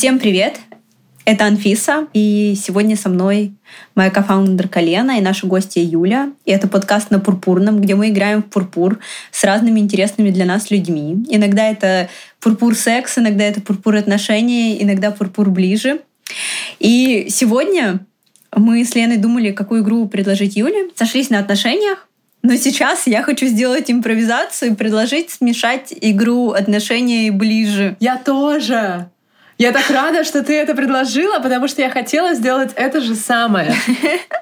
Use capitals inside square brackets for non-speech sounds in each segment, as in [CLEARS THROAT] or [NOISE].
Всем привет! Это Анфиса, и сегодня со мной моя кофаундер Колена и наша гостья Юля. И это подкаст на Пурпурном, где мы играем в пурпур с разными интересными для нас людьми. Иногда это пурпур секс, иногда это пурпур отношений, иногда пурпур ближе. И сегодня мы с Леной думали, какую игру предложить Юле. Сошлись на отношениях, но сейчас я хочу сделать импровизацию и предложить смешать игру отношения и ближе. Я тоже. Я так рада, что ты это предложила, потому что я хотела сделать это же самое.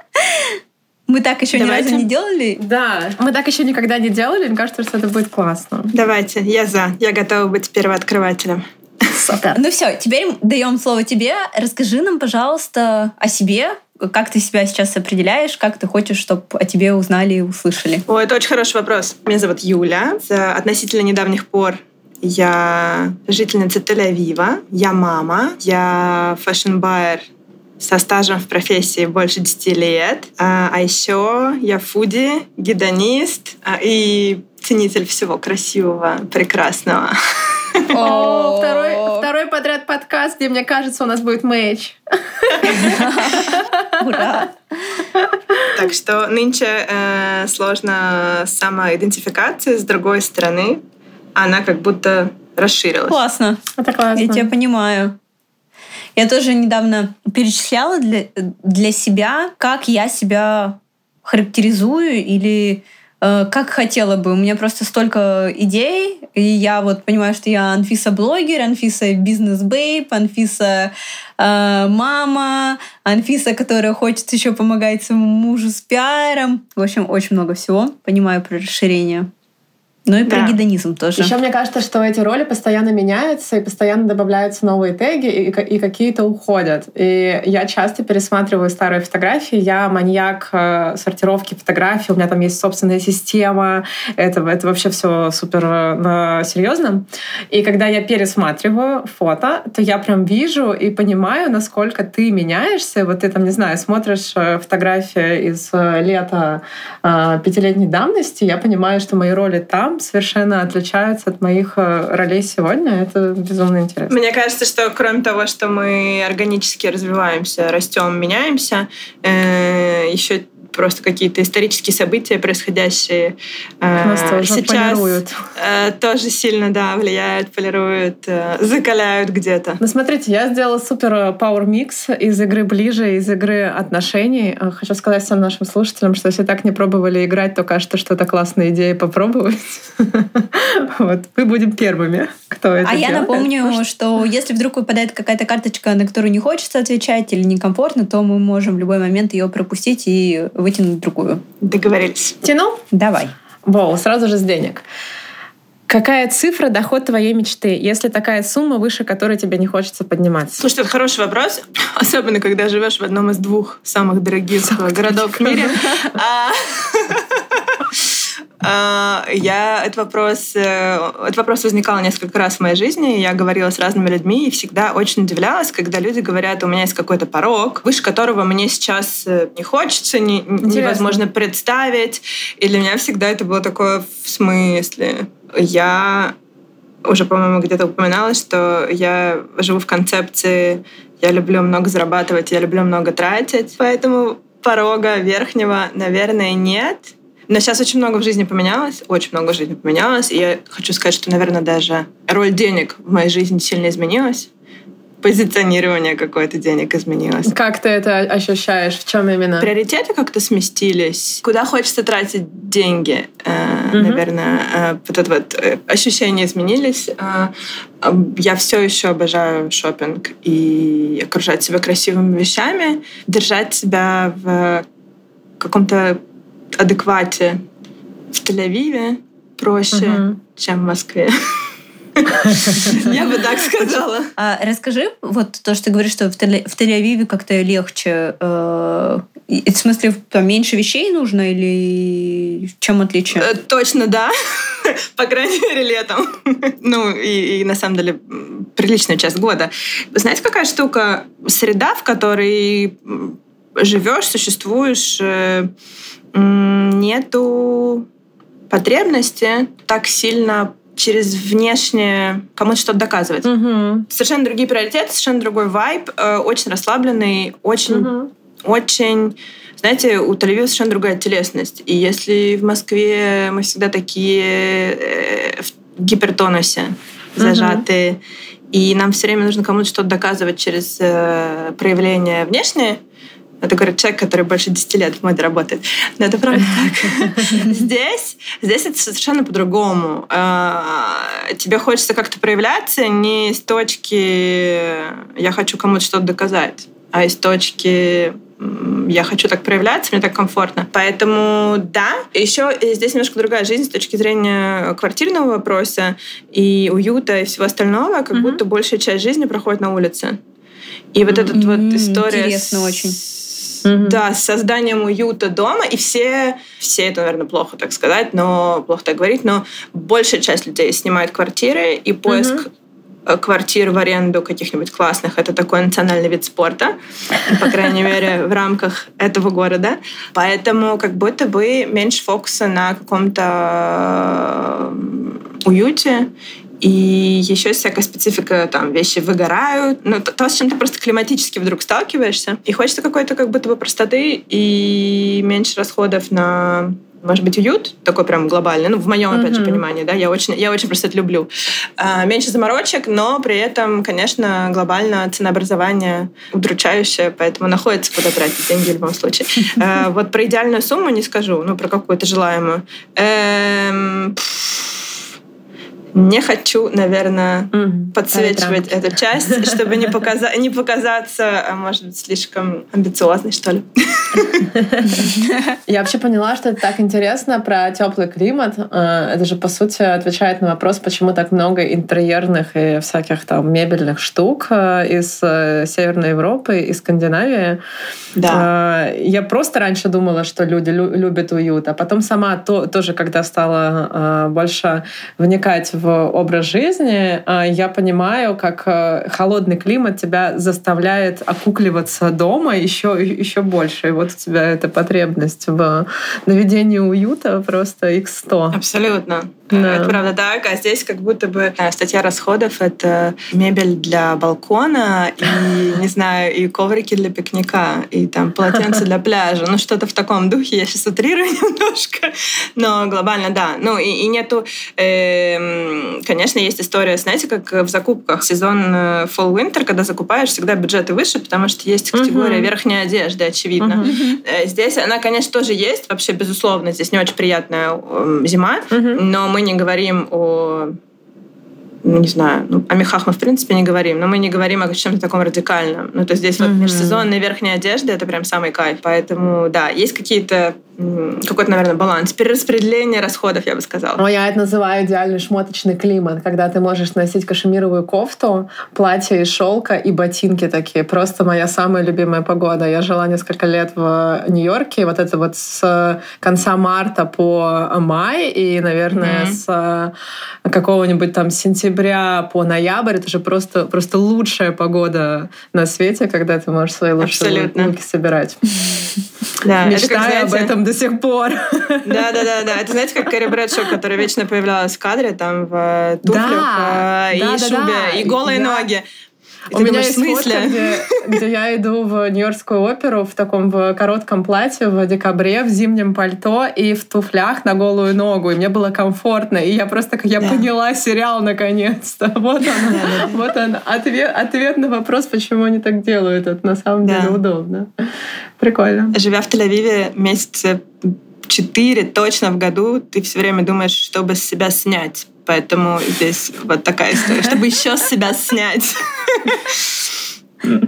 [LAUGHS] Мы так еще Давайте. ни разу не делали? Да, мы так еще никогда не делали. Мне кажется, что это будет классно. Давайте, я за. Я готова быть первооткрывателем. Супер. Ну все, теперь даем слово тебе. Расскажи нам, пожалуйста, о себе, как ты себя сейчас определяешь, как ты хочешь, чтобы о тебе узнали и услышали? О, это очень хороший вопрос. Меня зовут Юля. С относительно недавних пор я жительница Тель-Авива, я мама, я fashion-байер со стажем в профессии больше 10 лет. А, а еще я foodie, гедонист а, и ценитель всего красивого, прекрасного. О, [LAUGHS] второй, второй подряд подкаст, где, мне кажется, у нас будет мэч. [LAUGHS] Ура! Так что нынче э, сложно самоидентификация с другой стороны. Она как будто расширилась. Классно. Это классно. Я тебя понимаю. Я тоже недавно перечисляла для, для себя, как я себя характеризую или Э, как хотела бы. У меня просто столько идей, и я вот понимаю, что я Анфиса-блогер, Анфиса-бизнес-бейб, Анфиса э, мама, Анфиса, которая хочет еще помогать своему мужу с пиаром. В общем, очень много всего. Понимаю про расширение. Ну и про да. гедонизм тоже. Еще мне кажется, что эти роли постоянно меняются, и постоянно добавляются новые теги, и, и какие-то уходят. И я часто пересматриваю старые фотографии. Я маньяк э, сортировки фотографий. У меня там есть собственная система. Это, это вообще все супер э, серьезно. И когда я пересматриваю фото, то я прям вижу и понимаю, насколько ты меняешься. Вот ты там, не знаю, смотришь э, фотографии из лета пятилетней давности, я понимаю, что мои роли там совершенно отличаются от моих э, ролей сегодня. Это безумно интересно. Мне кажется, что кроме того, что мы органически развиваемся, растем, меняемся, э, еще просто какие-то исторические события, происходящие э, тоже сейчас, полируют. Э, тоже сильно, да, влияют, полируют, э, закаляют где-то. Ну, смотрите, я сделала супер э, power mix из игры ближе, из игры отношений. Э, хочу сказать всем нашим слушателям, что если так не пробовали играть, то кажется, что это классная идея попробовать. [LAUGHS] Вот, мы будем первыми, кто это А я напомню, что если вдруг выпадает какая-то карточка, на которую не хочется отвечать или некомфортно, то мы можем в любой момент ее пропустить и вытянуть другую. Договорились. Тяну? Давай. Воу, сразу же с денег. Какая цифра доход твоей мечты, если такая сумма, выше которой тебе не хочется подниматься? Слушай, это хороший вопрос, [LAUGHS] особенно когда живешь в одном из двух самых дорогих самых городов в мире. [LAUGHS] [LAUGHS] А, я этот вопрос, э, этот вопрос возникал несколько раз в моей жизни. Я говорила с разными людьми и всегда очень удивлялась, когда люди говорят, у меня есть какой-то порог, выше которого мне сейчас э, не хочется, не, невозможно представить. И для меня всегда это было такое в смысле. Я уже, по-моему, где-то упоминала, что я живу в концепции «я люблю много зарабатывать, я люблю много тратить». Поэтому порога верхнего, наверное, нет — но сейчас очень много в жизни поменялось, очень много в жизни поменялось. И я хочу сказать, что, наверное, даже роль денег в моей жизни сильно изменилась. Позиционирование какое-то денег изменилось. Как ты это ощущаешь? В чем именно? Приоритеты как-то сместились. Куда хочется тратить деньги? Э, угу. Наверное, э, вот это вот э, ощущения изменились. Э, я все еще обожаю шопинг и окружать себя красивыми вещами, держать себя в каком-то адеквате в Тель-Авиве проще, угу. чем в Москве. [LAUGHS] Я бы так сказала. А расскажи, вот то, что ты говоришь, что в Тель-Авиве как-то легче. Э, в смысле, поменьше вещей нужно или в чем отличие? Э, точно, да. [LAUGHS] По крайней мере, летом. [LAUGHS] Ну, и, и на самом деле приличная часть года. Знаете, какая штука? Среда, в которой живешь, существуешь, э, нету потребности так сильно через внешнее кому-то что-то доказывать. Мгм. Совершенно другие приоритеты, совершенно другой вайб, э, очень расслабленный, очень, Мгм. очень, знаете, у Тель-Авива совершенно другая телесность. И если в Москве мы всегда такие э, в гипертонусе, зажатые, и нам все время нужно кому-то что-то доказывать через проявление внешнее, это говорит человек, который больше 10 лет в моде работает. Но это правда так. Здесь, здесь это совершенно по-другому. А, Тебе хочется как-то проявляться не с точки «я хочу кому-то что-то доказать», а из точки я хочу так проявляться, мне так комфортно. Поэтому да. Еще здесь немножко другая жизнь с точки зрения квартирного вопроса и уюта и всего остального, как Мгм. будто большая часть жизни проходит на улице. И вот эта вот история интересно с- очень. Мгм. Да, с созданием уюта дома. И все, все это, наверное, плохо так сказать, но плохо так говорить, но большая часть людей снимает квартиры, и поиск э, квартир в аренду каких-нибудь классных. Это такой национальный вид спорта, по крайней мере, в рамках этого города. Поэтому как будто бы меньше фокуса на каком-то уюте. И еще есть всякая специфика, там, вещи выгорают. Ну, то, то, с чем ты просто климатически вдруг сталкиваешься. И хочется какой-то как будто бы простоты и меньше расходов на может быть, уют такой прям глобальный, ну, в моем, опять же, понимании, да, я очень, я очень просто это люблю. А, меньше заморочек, но при этом, конечно, глобально ценообразование удручающее, поэтому находится куда тратить деньги в любом случае. [LAUGHS] А, Вот про идеальную сумму не скажу, ну, про какую-то желаемую. Эм, Не хочу, наверное, Мгм. подсвечивать эту часть, [LAUGHS] чтобы не, показа- не показаться, а, может быть, слишком амбициозной, что ли. [LAUGHS] Я вообще поняла, что это так интересно про теплый климат. Э, Это же, по сути, отвечает на вопрос, почему так много интерьерных и всяких там мебельных штук э, из э, Северной Европы и Скандинавии. Да. Я просто раньше думала, что люди лю- любят уют, а потом сама то- тоже, когда стала больше вникать в образ жизни, э, я понимаю, как э, холодный климат тебя заставляет окукливаться дома еще, еще больше. И вот у тебя эта потребность в наведении уюта просто x100. Абсолютно. Да. Это правда так. А здесь как будто бы э, статья расходов — это мебель для балкона и, не [LAUGHS] знаю, и коврики для пикника, и там полотенце для пляжа. Ну, что-то в таком духе. Я сейчас утрирую [LAUGHS] немножко. Но глобально, да. Ну, и, и нету... эм, конечно, есть история, знаете, как в закупках. Сезон э, fall-winter, когда закупаешь, всегда бюджеты выше, потому что есть категория Мгм. верхней одежды, очевидно. Э, Здесь она, конечно, тоже есть, вообще, безусловно. Здесь не очень приятная зима, Мгм. но мы не говорим о ну, не знаю, ну, о мехах мы в принципе не говорим, но мы не говорим о чем-то таком радикальном. Ну, то есть здесь вот Мгм. межсезонная верхняя одежда — это прям самый кайф. Поэтому, да, есть какие-то, какой-то, наверное, баланс. Перераспределение расходов, я бы сказала. Но я это называю идеальный шмоточный климат, когда ты можешь носить кашемировую кофту, платье из шелка и ботинки такие. Просто моя самая любимая погода. Я жила несколько лет в Нью-Йорке, и вот это вот с конца марта по май и, наверное, Мгм. с э, какого-нибудь там сентября по ноябрь, это же просто, просто лучшая погода на свете, когда ты можешь свои лучшие Абсолютно. луки собирать. [LAUGHS] Да, это как, Мечтаю об знаете, этом до сих пор. Да, да, да, да. Это знаете, как Кэрри Брэдшоу, которая вечно появлялась в кадре, там в э, туфлях Да, э, и да, да, шубе, да. и голые Да. ноги. И У ты меня думаешь, есть фотка, где, где я иду в Нью-Йоркскую оперу в таком в коротком платье в декабре, в зимнем пальто и в туфлях на голую ногу. И мне было комфортно. И я просто, как я Да. поняла сериал наконец-то. [LAUGHS] Вот он, вот он. Ответ, ответ на вопрос, почему они так делают. Это на самом Да. деле удобно. Прикольно. Живя в Тель-Авиве месяца четыре точно в году, ты все время думаешь, чтобы с себя снять. Поэтому здесь вот такая история, чтобы еще с себя снять. [LAUGHS]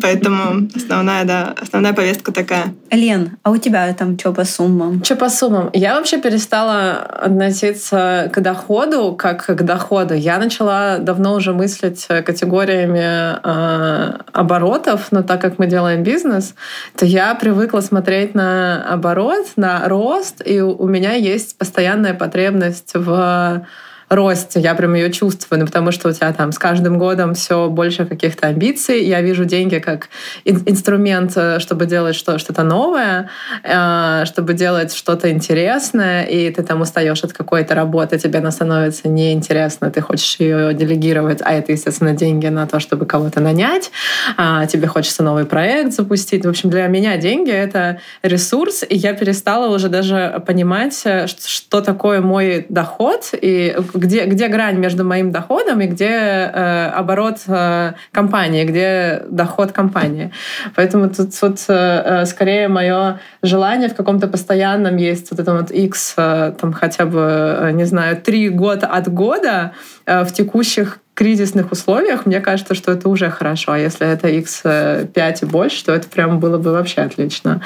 Поэтому основная, да, основная повестка такая. Лен, а у тебя там что по суммам? Что по суммам? Я вообще перестала относиться к доходу как к доходу. Я начала давно уже мыслить категориями э, оборотов, но так как мы делаем бизнес, то я привыкла смотреть на оборот, на рост, и у меня есть постоянная потребность в росте. Я прям ее чувствую, ну, потому что у тебя там с каждым годом все больше каких-то амбиций. Я вижу деньги как инструмент, э, чтобы делать что-то новое, э, чтобы делать что-то интересное, и ты там устаешь от какой-то работы, тебе она становится неинтересна, ты хочешь ее делегировать, а это, естественно, деньги на то, чтобы кого-то нанять, а тебе хочется новый проект запустить. В общем, для меня деньги — это ресурс, и я перестала уже даже понимать, э, что такое мой доход, и где, где грань между моим доходом и где э, оборот э, компании, где доход компании. Поэтому тут вот э, скорее мое желание в каком-то постоянном есть вот это вот X, э, там хотя бы, э, не знаю, три года от года э, в текущих кризисных условиях, мне кажется, что это уже хорошо. А если это x5 и больше, то это прям было бы вообще отлично.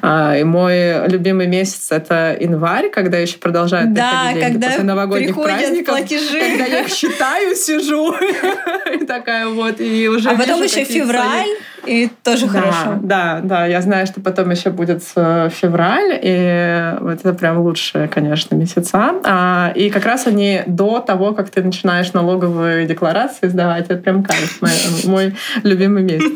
А, и мой любимый месяц — это январь, когда еще продолжают да, деньги когда после новогодних праздников. платежи. Когда я их считаю, сижу. [LAUGHS] И такая вот, и уже А потом еще февраль, и тоже хорошо. Да, да, я знаю, что потом еще будет э, февраль, и вот это прям лучшие, конечно, месяца. А, и как раз они до того, как ты начинаешь налоговые декларации сдавать. Это прям кайф, мой, мой любимый месяц.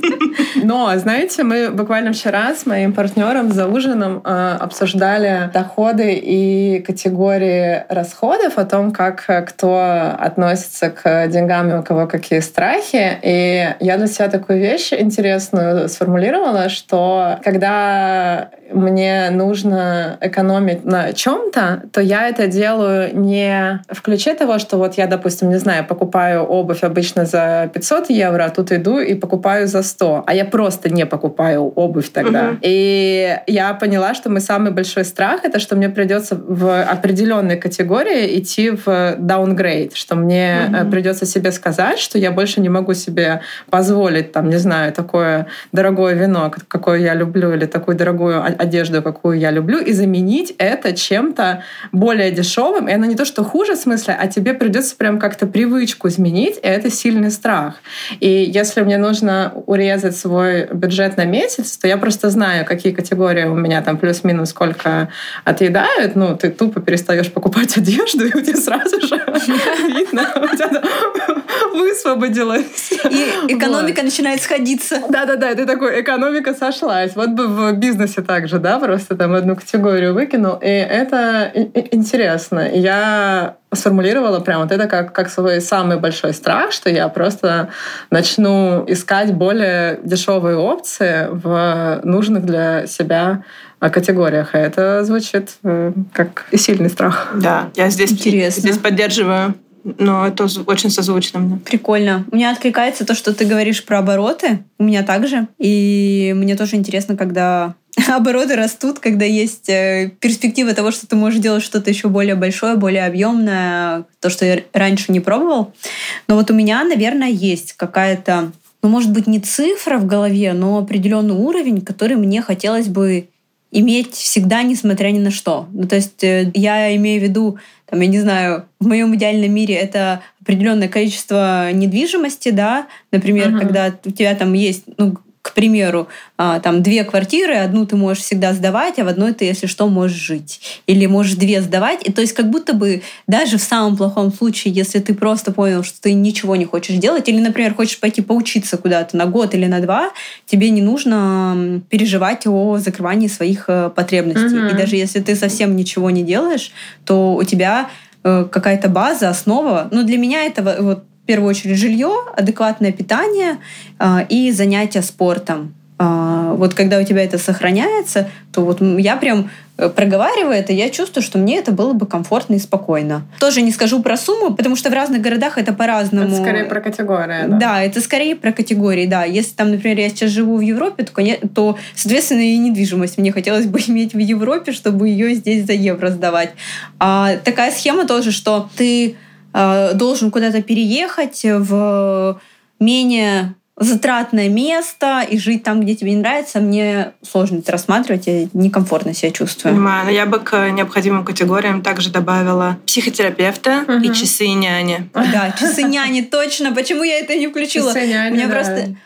Но, знаете, мы буквально вчера с моим партнером за ужином э, обсуждали доходы и категории расходов, о том, как э, кто относится к деньгам и у кого какие страхи. И я для себя такую вещь интересную сформулировала, что когда мне нужно экономить на чем-то, то я это делаю не в ключе того, что вот я, допустим, не знаю, покупаю обувь обычно за 500 евро, а тут иду и покупаю за 100, а я просто не покупаю обувь тогда. Угу. И я поняла, что мой самый большой страх это, что мне придется в определенной категории идти в downgrade, что мне угу. придется себе сказать, что я больше не могу себе позволить, там, не знаю, такое дорогое вино, какое я люблю, или такую дорогую одежду, какую я люблю, и заменить это чем-то более дешевым. И она не то, что хуже в смысле, а тебе придется прям как-то привычку изменить, и это сильный страх. И если мне нужно урезать свой бюджет на месяц, то я просто знаю, какие категории у меня там плюс-минус сколько отъедают. Ну, ты тупо перестаешь покупать одежду, и у тебя сразу же [LAUGHS] видно, [LAUGHS] высвободилась. И экономика начинает сходиться. Да-да-да, ты такой, экономика сошлась. Вот бы в бизнесе также, да, просто там одну категорию выкинул. И это интересно. Я сформулировала прям вот это как, как свой самый большой страх, что я просто начну искать более дешевые опции в нужных для себя категориях. И это звучит э, как сильный страх. Да, я здесь, Интересно. здесь поддерживаю но это очень созвучно мне. Прикольно. У меня откликается то, что ты говоришь про обороты. У меня также. И мне тоже интересно, когда [LAUGHS] обороты растут, когда есть э, перспектива того, что ты можешь делать что-то еще более большое, более объемное, то, что я раньше не пробовал. Но вот у меня, наверное, есть какая-то, ну, может быть, не цифра в голове, но определенный уровень, который мне хотелось бы иметь всегда, несмотря ни на что. Ну, то есть э, я имею в виду, там, я не знаю, в моем идеальном мире это определенное количество недвижимости, да, например, uh-huh. когда у тебя там есть, ну, примеру, а, там две квартиры, одну ты можешь всегда сдавать, а в одной ты, если что, можешь жить. Или можешь две сдавать. И то есть как будто бы даже в самом плохом случае, если ты просто понял, что ты ничего не хочешь делать, или, например, хочешь пойти поучиться куда-то на год или на два, тебе не нужно переживать о закрывании своих э, потребностей. Угу. И даже если ты совсем ничего не делаешь, то у тебя э, какая-то база, основа. Ну, для меня это вот первую очередь жилье, адекватное питание э, и занятия спортом. Э, вот когда у тебя это сохраняется, то вот я прям э, проговариваю это, я чувствую, что мне это было бы комфортно и спокойно. Тоже не скажу про сумму, потому что в разных городах это по-разному. Это скорее про категории, да? Да, это скорее про категории, да. Если там, например, я сейчас живу в Европе, то, то соответственно, и недвижимость мне хотелось бы [LAUGHS] иметь в Европе, чтобы ее здесь за евро сдавать. А такая схема тоже, что ты должен куда-то переехать в менее затратное место и жить там, где тебе не нравится, мне сложно это рассматривать, я некомфортно себя чувствую. Понимаю, но я бы к необходимым категориям также добавила психотерапевта угу. и часы няни. Да, часы няни, точно. Почему я это не включила? Часы няни, У меня да. просто...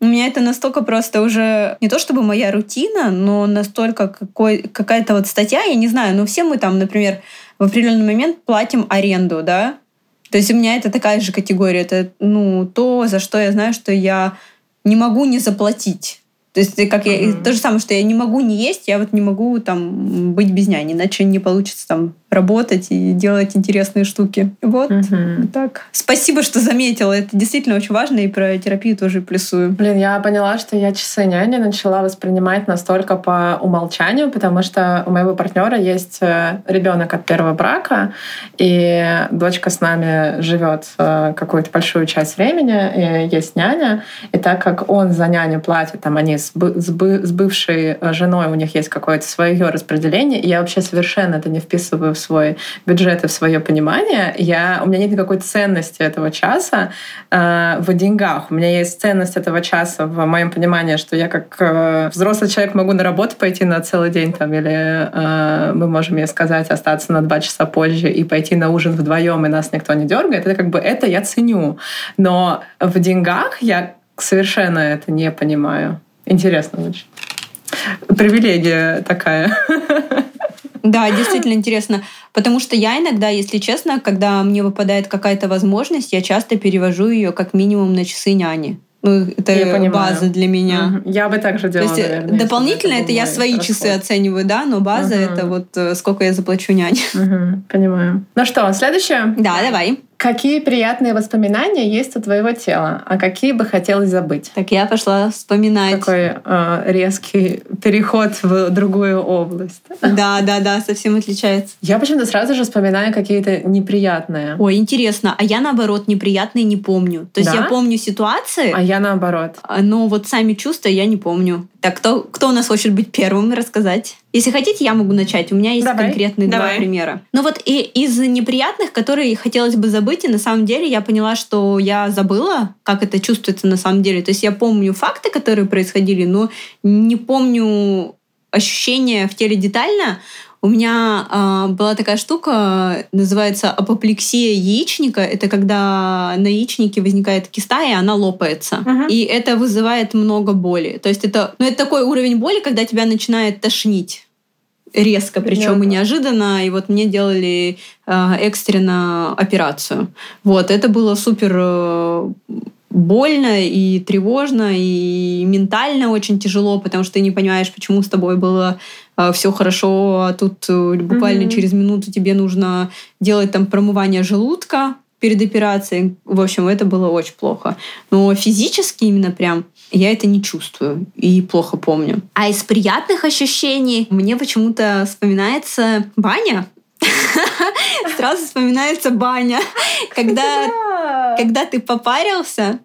У меня это настолько просто уже не то чтобы моя рутина, но настолько какой, какая-то вот статья, я не знаю, но все мы там, например, в определенный момент платим аренду, да, То есть у меня это такая же категория. Это ну, то, за что я знаю, что я не могу не заплатить. То есть как mm-hmm. я, то же самое, что я не могу не есть, я вот не могу там быть без няни, иначе не получится там работать и делать интересные штуки. Вот угу. так. Спасибо, что заметила. Это действительно очень важно, и про терапию тоже плюсую. Блин, я поняла, что я часы няни начала воспринимать настолько по умолчанию, потому что у моего партнера есть э, ребенок от первого брака, и дочка с нами живет э, какую-то большую часть времени, и есть няня. И так как он за няню платит, там они с, с, бы, с бывшей женой, у них есть какое-то свое распределение, я вообще совершенно это не вписываю в свой бюджет и в свое понимание, я, у меня нет никакой ценности этого часа э, в деньгах. У меня есть ценность этого часа в моем понимании, что я как э, взрослый человек могу на работу пойти на целый день, там, или э, мы можем ей сказать остаться на два часа позже и пойти на ужин вдвоем, и нас никто не дергает. Это как бы это я ценю. Но в деньгах я совершенно это не понимаю. Интересно очень. Привилегия такая. Да, действительно интересно. Потому что я иногда, если честно, когда мне выпадает какая-то возможность, я часто перевожу ее как минимум на часы няни. Ну, это я база для меня. Угу. Я бы также делала, То есть, наверное, Дополнительно это, это я свои расход. часы оцениваю, да, но база угу. это вот э, сколько я заплачу няне. Угу. Понимаю. Ну что, следующее? Да, давай. Какие приятные воспоминания есть у твоего тела, а какие бы хотелось забыть? Так я пошла вспоминать. Такой э, резкий переход в другую область. Да, да, да, совсем отличается. Я почему-то сразу же вспоминаю какие-то неприятные. Ой, интересно. А я наоборот неприятные не помню. То есть да? я помню ситуации. А я наоборот. А, но вот сами чувства я не помню. Так, кто, кто у нас хочет быть первым рассказать? Если хотите, я могу начать. У меня есть Давай. конкретные Давай. два примера. Ну вот и из неприятных, которые хотелось бы забыть, и на самом деле я поняла, что я забыла, как это чувствуется на самом деле. То есть я помню факты, которые происходили, но не помню ощущения в теле детально. У меня э, была такая штука, называется апоплексия яичника. Это когда на яичнике возникает киста, и она лопается. Uh-huh. И это вызывает много боли. То есть это, ну, это такой уровень боли, когда тебя начинает тошнить резко, причем и неожиданно. И вот мне делали э, экстренно операцию. Вот, это было супер э, больно и тревожно, и ментально очень тяжело, потому что ты не понимаешь, почему с тобой было э, все хорошо, а тут э, буквально mm-hmm. через минуту тебе нужно делать там промывание желудка перед операцией. В общем, это было очень плохо. Но физически именно прям я это не чувствую и плохо помню. А из приятных ощущений мне почему-то вспоминается баня. [LAUGHS] Сразу вспоминается баня. Когда, когда ты попарился,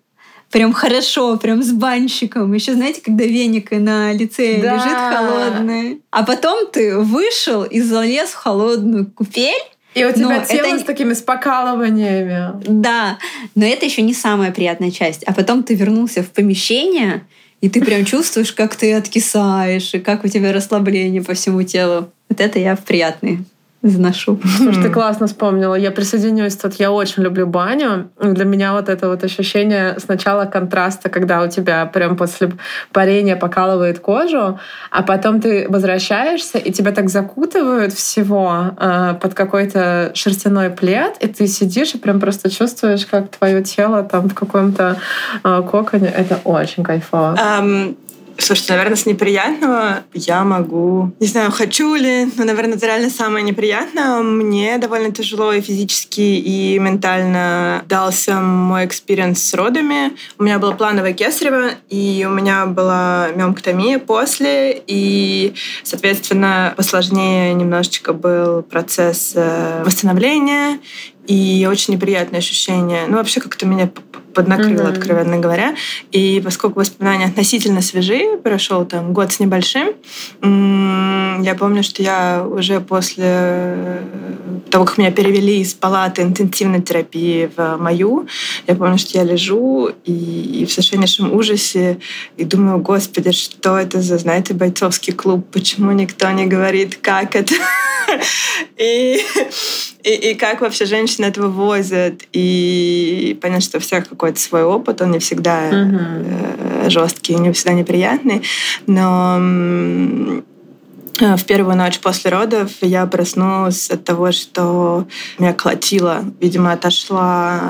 прям хорошо, прям с банщиком. Еще знаете, когда веник на лице да. лежит холодный. А потом ты вышел и залез в холодную купель, и у тебя но тело это... с такими спокалываниями. Да, но это еще не самая приятная часть. А потом ты вернулся в помещение, и ты прям чувствуешь, как ты откисаешь, и как у тебя расслабление по всему телу. Вот это я в приятный заношу. Слушай, ты классно вспомнила. Я присоединюсь тут. Я очень люблю баню. Для меня вот это вот ощущение сначала контраста, когда у тебя прям после парения покалывает кожу, а потом ты возвращаешься, и тебя так закутывают всего э, под какой-то шерстяной плед, и ты сидишь и прям просто чувствуешь, как твое тело там в каком-то э, коконе. Это очень кайфово. Эм, Слушайте, наверное, с неприятного я могу... Не знаю, хочу ли, но, наверное, это реально самое неприятное. Мне довольно тяжело и физически, и ментально дался мой experience с родами. У меня было плановое кесарево, и у меня была миомкотомия после, и, соответственно, посложнее немножечко был процесс э, восстановления, и очень неприятное ощущение. Ну, вообще как-то меня поднакрыло, mm-hmm. откровенно говоря. И поскольку воспоминания относительно свежие, прошел там год с небольшим, я помню, что я уже после того, как меня перевели из палаты интенсивной терапии в мою, я помню, что я лежу и, и в совершеннейшем ужасе и думаю, господи, что это за, знаете, бойцовский клуб, почему никто не говорит, как это? [LAUGHS] И, и, и как вообще женщины это вывозят. И понятно, что у всех какой-то свой опыт, он не всегда uh-huh. жесткий, не всегда неприятный. Но в первую ночь после родов я проснулась от того, что меня колотило. Видимо, отошла,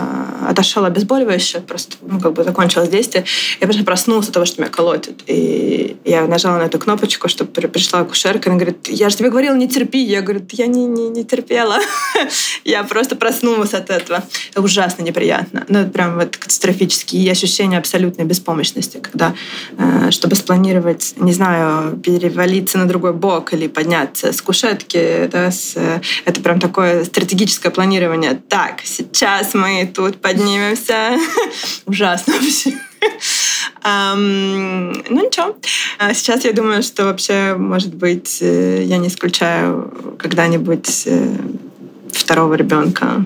отошел обезболивающее, просто ну, как бы закончилось действие. Я просто проснулась от того, что меня колотит. И я нажала на эту кнопочку, чтобы пришла акушерка. Она говорит, я же тебе говорила, не терпи. Я говорю, я не, не, не терпела. [LAUGHS] я просто проснулась от этого. Это ужасно неприятно. Ну, это прям вот катастрофические ощущения абсолютной беспомощности, когда, э, чтобы спланировать, не знаю, перевалиться на другой бок, потолок или подняться с кушетки. Да, с, это прям такое стратегическое планирование. Так, сейчас мы тут поднимемся. [LAUGHS] Ужасно вообще. Um, ну ничего. А сейчас я думаю, что вообще, может быть, э, я не исключаю когда-нибудь э, второго ребенка.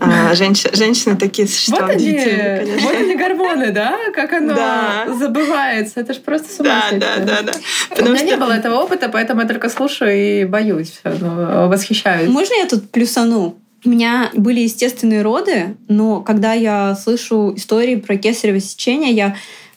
А, женщ, женщины такие существа вот удивительные, конечно. Вот они гормоны, да? Как оно да. забывается. Это же просто с Да, да, да, да. Потому У меня что... не было этого опыта, поэтому я только слушаю и боюсь, ну, восхищаюсь. Можно я тут плюсану? У меня были естественные роды, но когда я слышу истории про кесарево сечение, я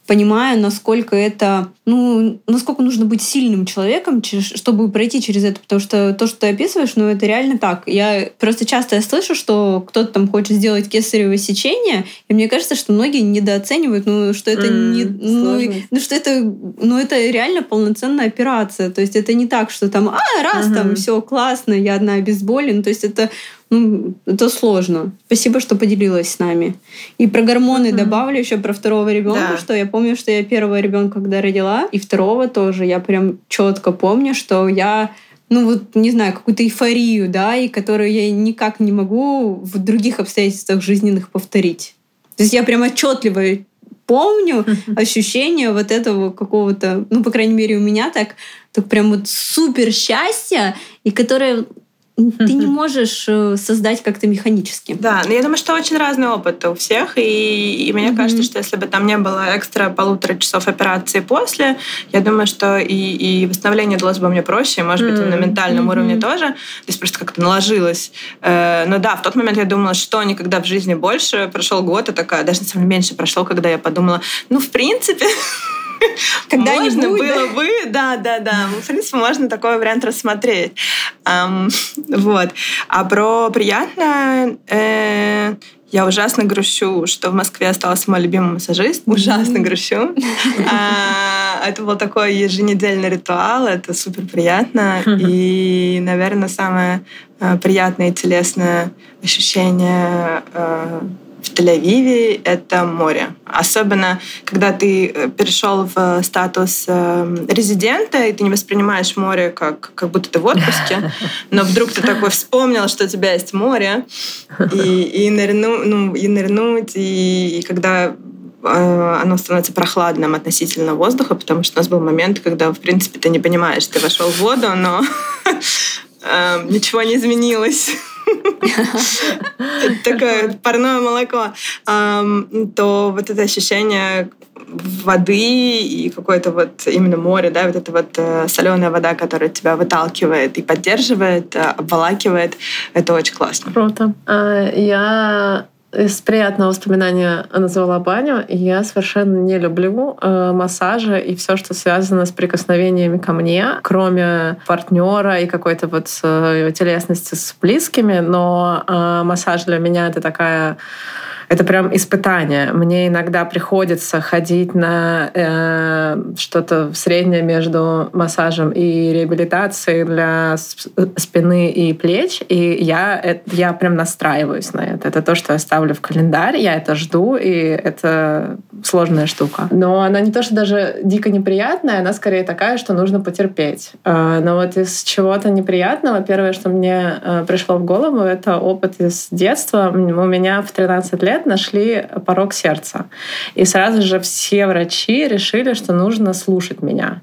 понимаю, насколько это, ну, насколько нужно быть сильным человеком, чтобы пройти через это, потому что то, что ты описываешь, ну, это реально так. Я просто часто я слышу, что кто-то там хочет сделать кесарево сечение, и мне кажется, что многие недооценивают, ну, что это mm, не, ну, ну, что это, ну, это реально полноценная операция, то есть это не так, что там, а, раз, uh-huh. там, все классно, я одна обезболен, то есть это ну, это сложно. Спасибо, что поделилась с нами. И про гормоны mm-hmm. добавлю еще про второго ребенка, да. что я помню, что я первого ребенка когда родила, и второго тоже. Я прям четко помню, что я ну вот, не знаю, какую-то эйфорию, да, и которую я никак не могу в других обстоятельствах жизненных повторить. То есть я прям отчетливо помню ощущение вот этого какого-то, ну, по крайней мере, у меня так, так прям вот супер счастья, и которое [LAUGHS] ты не можешь э, создать как-то механически. Да, но я думаю, что очень разный опыт у всех, и, и мне mm-hmm. кажется, что если бы там не было экстра полутора часов операции после, я думаю, что и, и восстановление далось бы мне проще, может быть, mm-hmm. на ментальном mm-hmm. уровне тоже, то есть просто как-то наложилось. Э, но да, в тот момент я думала, что никогда в жизни больше, прошел год, и такая, даже на самом деле меньше прошло, когда я подумала, ну, в принципе, [LAUGHS] [LAUGHS] можно было бы, да, да, да. В принципе, можно такой вариант рассмотреть. Um, вот. А про приятное э, я ужасно грущу, что в Москве остался мой любимый массажист. Ужасно грущу. [LAUGHS] А, это был такой еженедельный ритуал. Это супер приятно. И, наверное, самое э, приятное и телесное ощущение э, в Тель-Авиве — это море. Особенно, когда ты э, перешел в статус э, резидента, и ты не воспринимаешь море как, как будто ты в отпуске, [LAUGHS] но вдруг ты такой вспомнил, что у тебя есть море, и, и, нырну, ну, и нырнуть, и, и когда э, оно становится прохладным относительно воздуха, потому что у нас был момент, когда, в принципе, ты не понимаешь, ты вошел в воду, но [LAUGHS] ничего не изменилось. [LAUGHS] Такое парное молоко. То вот это ощущение воды и какое-то вот именно море, да, вот эта вот э, соленая вода, которая тебя выталкивает и поддерживает, э, обволакивает, это очень классно. Круто. А, я из приятного воспоминания назвала баню. Я совершенно не люблю э, массажи и все, что связано с прикосновениями ко мне, кроме партнера и какой-то вот э, телесности с близкими. Но э, массаж для меня это такая это прям испытание. Мне иногда приходится ходить на э, что-то среднее между массажем и реабилитацией для спины и плеч, и я, это, я прям настраиваюсь на это. Это то, что я ставлю в календарь, я это жду, и это сложная штука. Но она не то, что даже дико неприятная, она скорее такая, что нужно потерпеть. Э, но вот из чего-то неприятного, первое, что мне э, пришло в голову, это опыт из детства. У меня в 13 лет лет нашли порог сердца. И сразу же все врачи решили, что нужно слушать меня.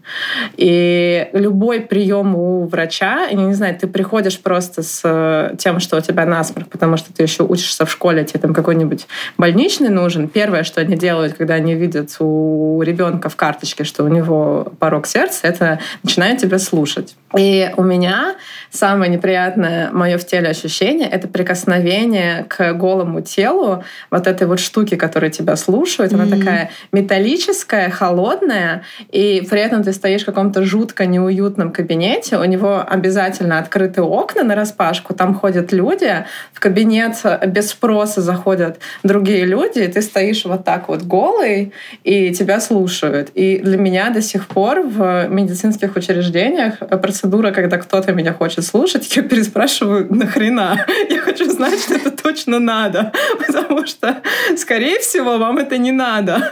И любой прием у врача, я не знаю, ты приходишь просто с тем, что у тебя насморк, потому что ты еще учишься в школе, тебе там какой-нибудь больничный нужен. Первое, что они делают, когда они видят у ребенка в карточке, что у него порог сердца, это начинают тебя слушать. И у меня самое неприятное мое в теле ощущение — это прикосновение к голому телу вот этой вот штуки, которая тебя слушает. Она mm-hmm. такая металлическая, холодная, и при этом ты стоишь в каком-то жутко неуютном кабинете, у него обязательно открыты окна на распашку, там ходят люди, в кабинет без спроса заходят другие люди, и ты стоишь вот так вот голый, и тебя слушают. И для меня до сих пор в медицинских учреждениях процедура, когда кто-то меня хочет слушать, я переспрашиваю, нахрена? Я хочу знать, что это точно надо, потому что, скорее всего, вам это не надо.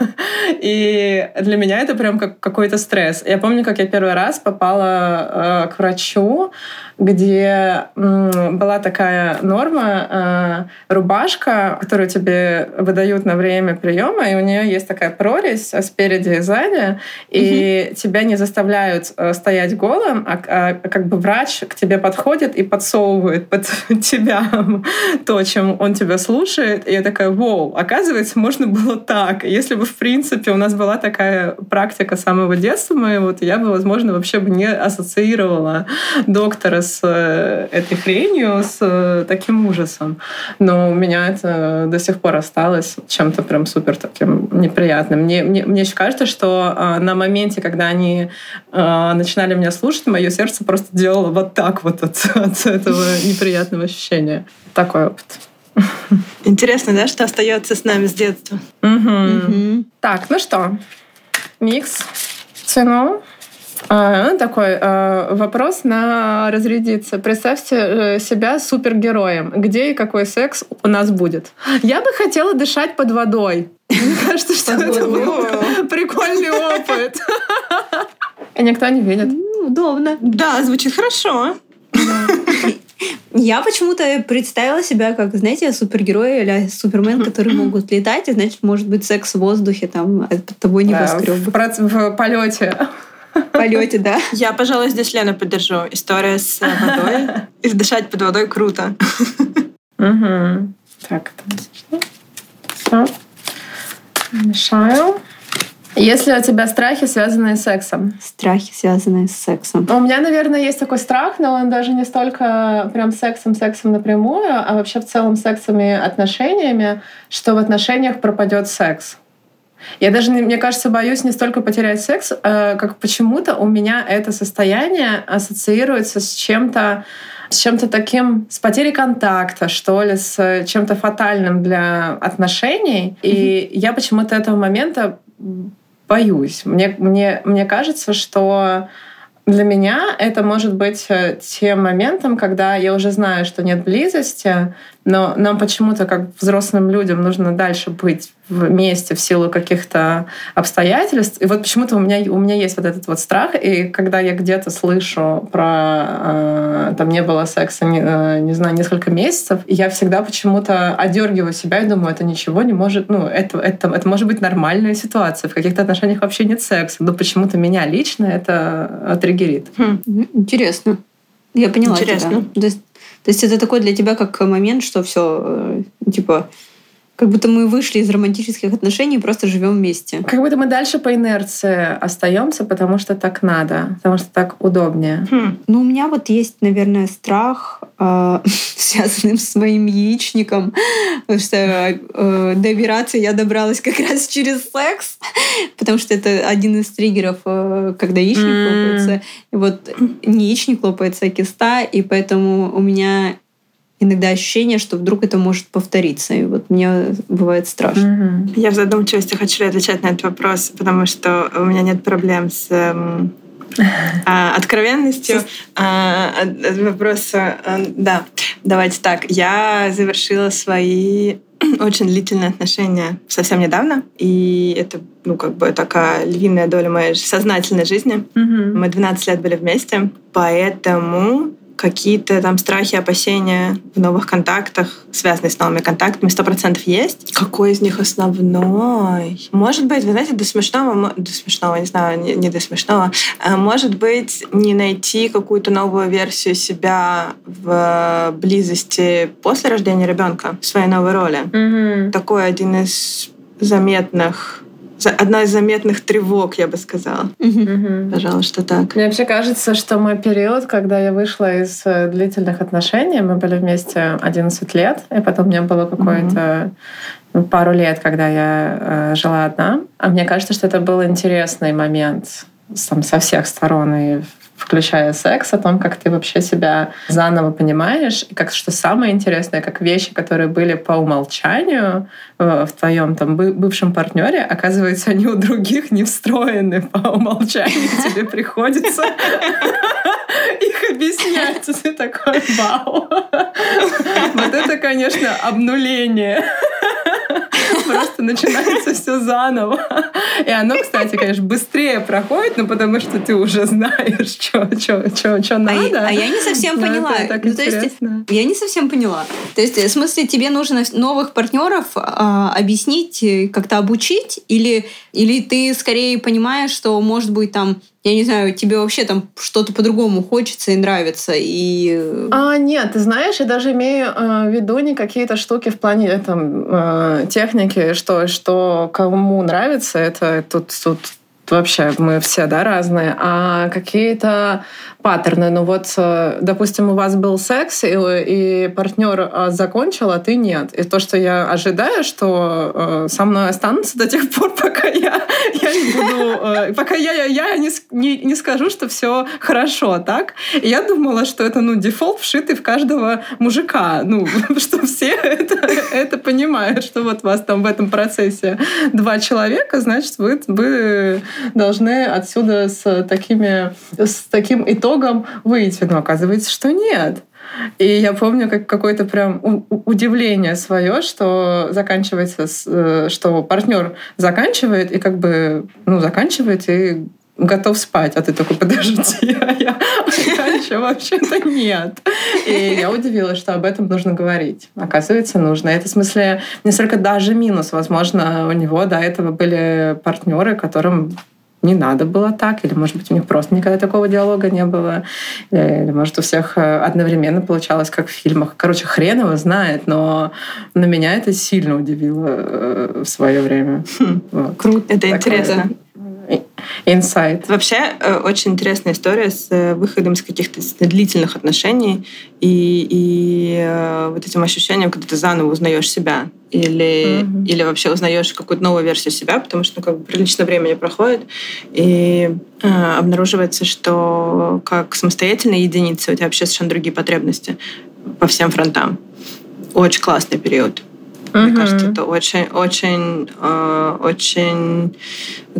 И для меня это прям как какой-то стресс. Я помню, как я первый раз попала э, к врачу, где была такая норма, э, рубашка, которую тебе выдают на время приема, и у нее есть такая прорезь спереди и сзади, и угу. тебя не заставляют э, стоять голым, а как бы врач к тебе подходит и подсовывает под [LAUGHS] тебя то, чем он тебя слушает, и я такая, вау, оказывается, можно было так. Если бы, в принципе, у нас была такая практика самого детства моего, то я бы, возможно, вообще бы не ассоциировала доктора с э, этой хренью, с э, таким ужасом. Но у меня это до сих пор осталось чем-то прям супер таким неприятным. Мне, мне, мне еще кажется, что э, на моменте, когда они начинали меня слушать, мое сердце просто делало вот так вот от, [LAUGHS] от этого неприятного ощущения. Такой опыт. Интересно, да, что остается с нами с детства. Угу. Угу. Так, ну что, микс, цену. А, ну, такой а, вопрос на разрядиться. Представьте э, себя супергероем. Где и какой секс у нас будет? Я бы хотела дышать под водой. Мне кажется, что это был [LAUGHS] прикольный опыт. И никто не видит. Удобно. Да, звучит хорошо. Я почему-то представила себя как, знаете, супергерой или супермен, которые могут летать, и, значит, может быть секс в воздухе, там, под тобой небоскреб. Да, в, в полете полете, да. Я, пожалуй, здесь Лену поддержу. История с водой. И дышать под водой круто. Угу. Так, все. Мешаю. Если у тебя страхи, связанные с сексом? Страхи, связанные с сексом. У меня, наверное, есть такой страх, но он даже не столько прям сексом-сексом напрямую, а вообще в целом сексами отношениями, что в отношениях пропадет секс. Я даже, мне кажется, боюсь не столько потерять секс, э, как почему-то у меня это состояние ассоциируется с чем-то с чем-то таким, с потерей контакта, что ли, с чем-то фатальным для отношений. И я почему-то этого момента боюсь. Мне, мне, мне кажется, что для меня это может быть э, тем моментом, когда я уже знаю, что нет близости, но нам почему-то, как взрослым людям, нужно дальше быть вместе в силу каких-то обстоятельств. И вот почему-то у меня, у меня есть вот этот вот страх, и когда я где-то слышу про э, там не было секса, не, э, не знаю, несколько месяцев, я всегда почему-то одергиваю себя и думаю, это ничего не может, ну, это, это, это может быть нормальная ситуация. В каких-то отношениях вообще нет секса, но почему-то меня лично это триггерит. Хм. Интересно. Я поняла Интересно. тебя. То есть, то есть это такой для тебя как момент, что все, э, типа, как будто мы вышли из романтических отношений и просто живем вместе. Как будто мы дальше по инерции остаемся, потому что так надо, потому что так удобнее. Хм. Ну, у меня вот есть, наверное, страх, э, [LAUGHS] связанный с моим яичником, потому что э, до операции я добралась как раз через секс, [LAUGHS] потому что это один из триггеров, э, когда яичник mm. лопается. И вот не яичник лопается, а киста, и поэтому у меня иногда ощущение, что вдруг это может повториться. И вот мне бывает страшно. Mm-hmm. Я в задумчивости хочу отвечать на этот вопрос, потому что у меня нет проблем с эм, а, откровенностью. А, вопроса, а, да, давайте так. Я завершила свои [CLEARS THROAT] очень длительные отношения совсем недавно, и это, ну, как бы такая львиная доля моей сознательной жизни. Mm-hmm. Мы 12 лет были вместе, поэтому какие-то там страхи, опасения в новых контактах, связанные с новыми контактами, сто процентов есть. Какой из них основной? Может быть, вы знаете, до смешного, до смешного, не знаю, не, не до смешного, а может быть, не найти какую-то новую версию себя в близости после рождения ребенка в своей новой роли. Mm-hmm. Такой один из заметных одна из заметных тревог, я бы сказала. Мгм. Пожалуй, что так. Мне вообще кажется, что мой период, когда я вышла из э, длительных отношений, мы были вместе 11 лет, и потом у меня было какое-то ну, пару лет, когда я э, жила одна. А мне кажется, что это был интересный момент сам, со всех сторон, и включая секс, о том, как ты вообще себя заново понимаешь, и как что самое интересное, как вещи, которые были по умолчанию в твоем там бы- бывшем партнере, оказывается, они у других не встроены по умолчанию, тебе приходится их объяснять. Ты такой, вау. Вот это, конечно, обнуление. Просто начинается все заново. И оно, кстати, конечно, быстрее проходит, но потому что ты уже знаешь, что А, надо. а я не совсем поняла. Ну, то есть. Я не совсем поняла. То есть, в смысле, тебе нужно новых партнеров а, объяснить, э, как-то обучить, или, или ты скорее понимаешь, что, может быть, там, я не знаю, тебе вообще там что-то по-другому хочется и нравится, и... э, А, нет, ты знаешь, я даже имею э, в виду не какие-то штуки в плане э, там, э, техники, что, что кому нравится, это тут, тут вообще мы все да, разные, а какие-то паттерны. Ну вот, э, допустим, у вас был секс, и, и партнер э, закончил, а ты нет. И то, что я ожидаю, что э, со мной останутся до тех пор, [LAUGHS] пока я, я не буду, пока я, я, я не, не, не скажу, что все хорошо, так? И я думала, что это ну, дефолт, вшитый в каждого мужика. Ну, [LAUGHS] что все это, это понимают, что вот вас там в этом процессе два человека, значит, вы, вы должны отсюда с, такими, с таким итогом выйти. Но оказывается, что нет. И я помню как какое-то прям удивление свое, что заканчивается, э, что партнер заканчивает и как бы ну заканчивает и готов спать, а ты такой, подожди, а [LAUGHS] я, а я еще вообще-то нет. И я удивилась, что об этом нужно говорить. Оказывается, нужно. Это в смысле не столько даже минус. Возможно, у него до этого были партнеры, которым не надо было так, или, может быть, у них просто никогда такого диалога не было, или, может, у всех э, одновременно получалось, как в фильмах. Короче, хрен его знает, но на меня это сильно удивило э, в свое время. Вот. Круто. Это Такое. интересно. Инсайт. Вообще, э, очень интересная история с э, выходом из каких-то длительных отношений и, и э, вот этим ощущением, когда ты заново узнаешь себя или, Мгм. или вообще узнаешь какую-то новую версию себя, потому что ну, как бы прилично времени проходит, и э, обнаруживается, что как самостоятельная единица у тебя вообще совершенно другие потребности по всем фронтам. Очень классный период. Мне Мгм. кажется, это очень, очень, э, очень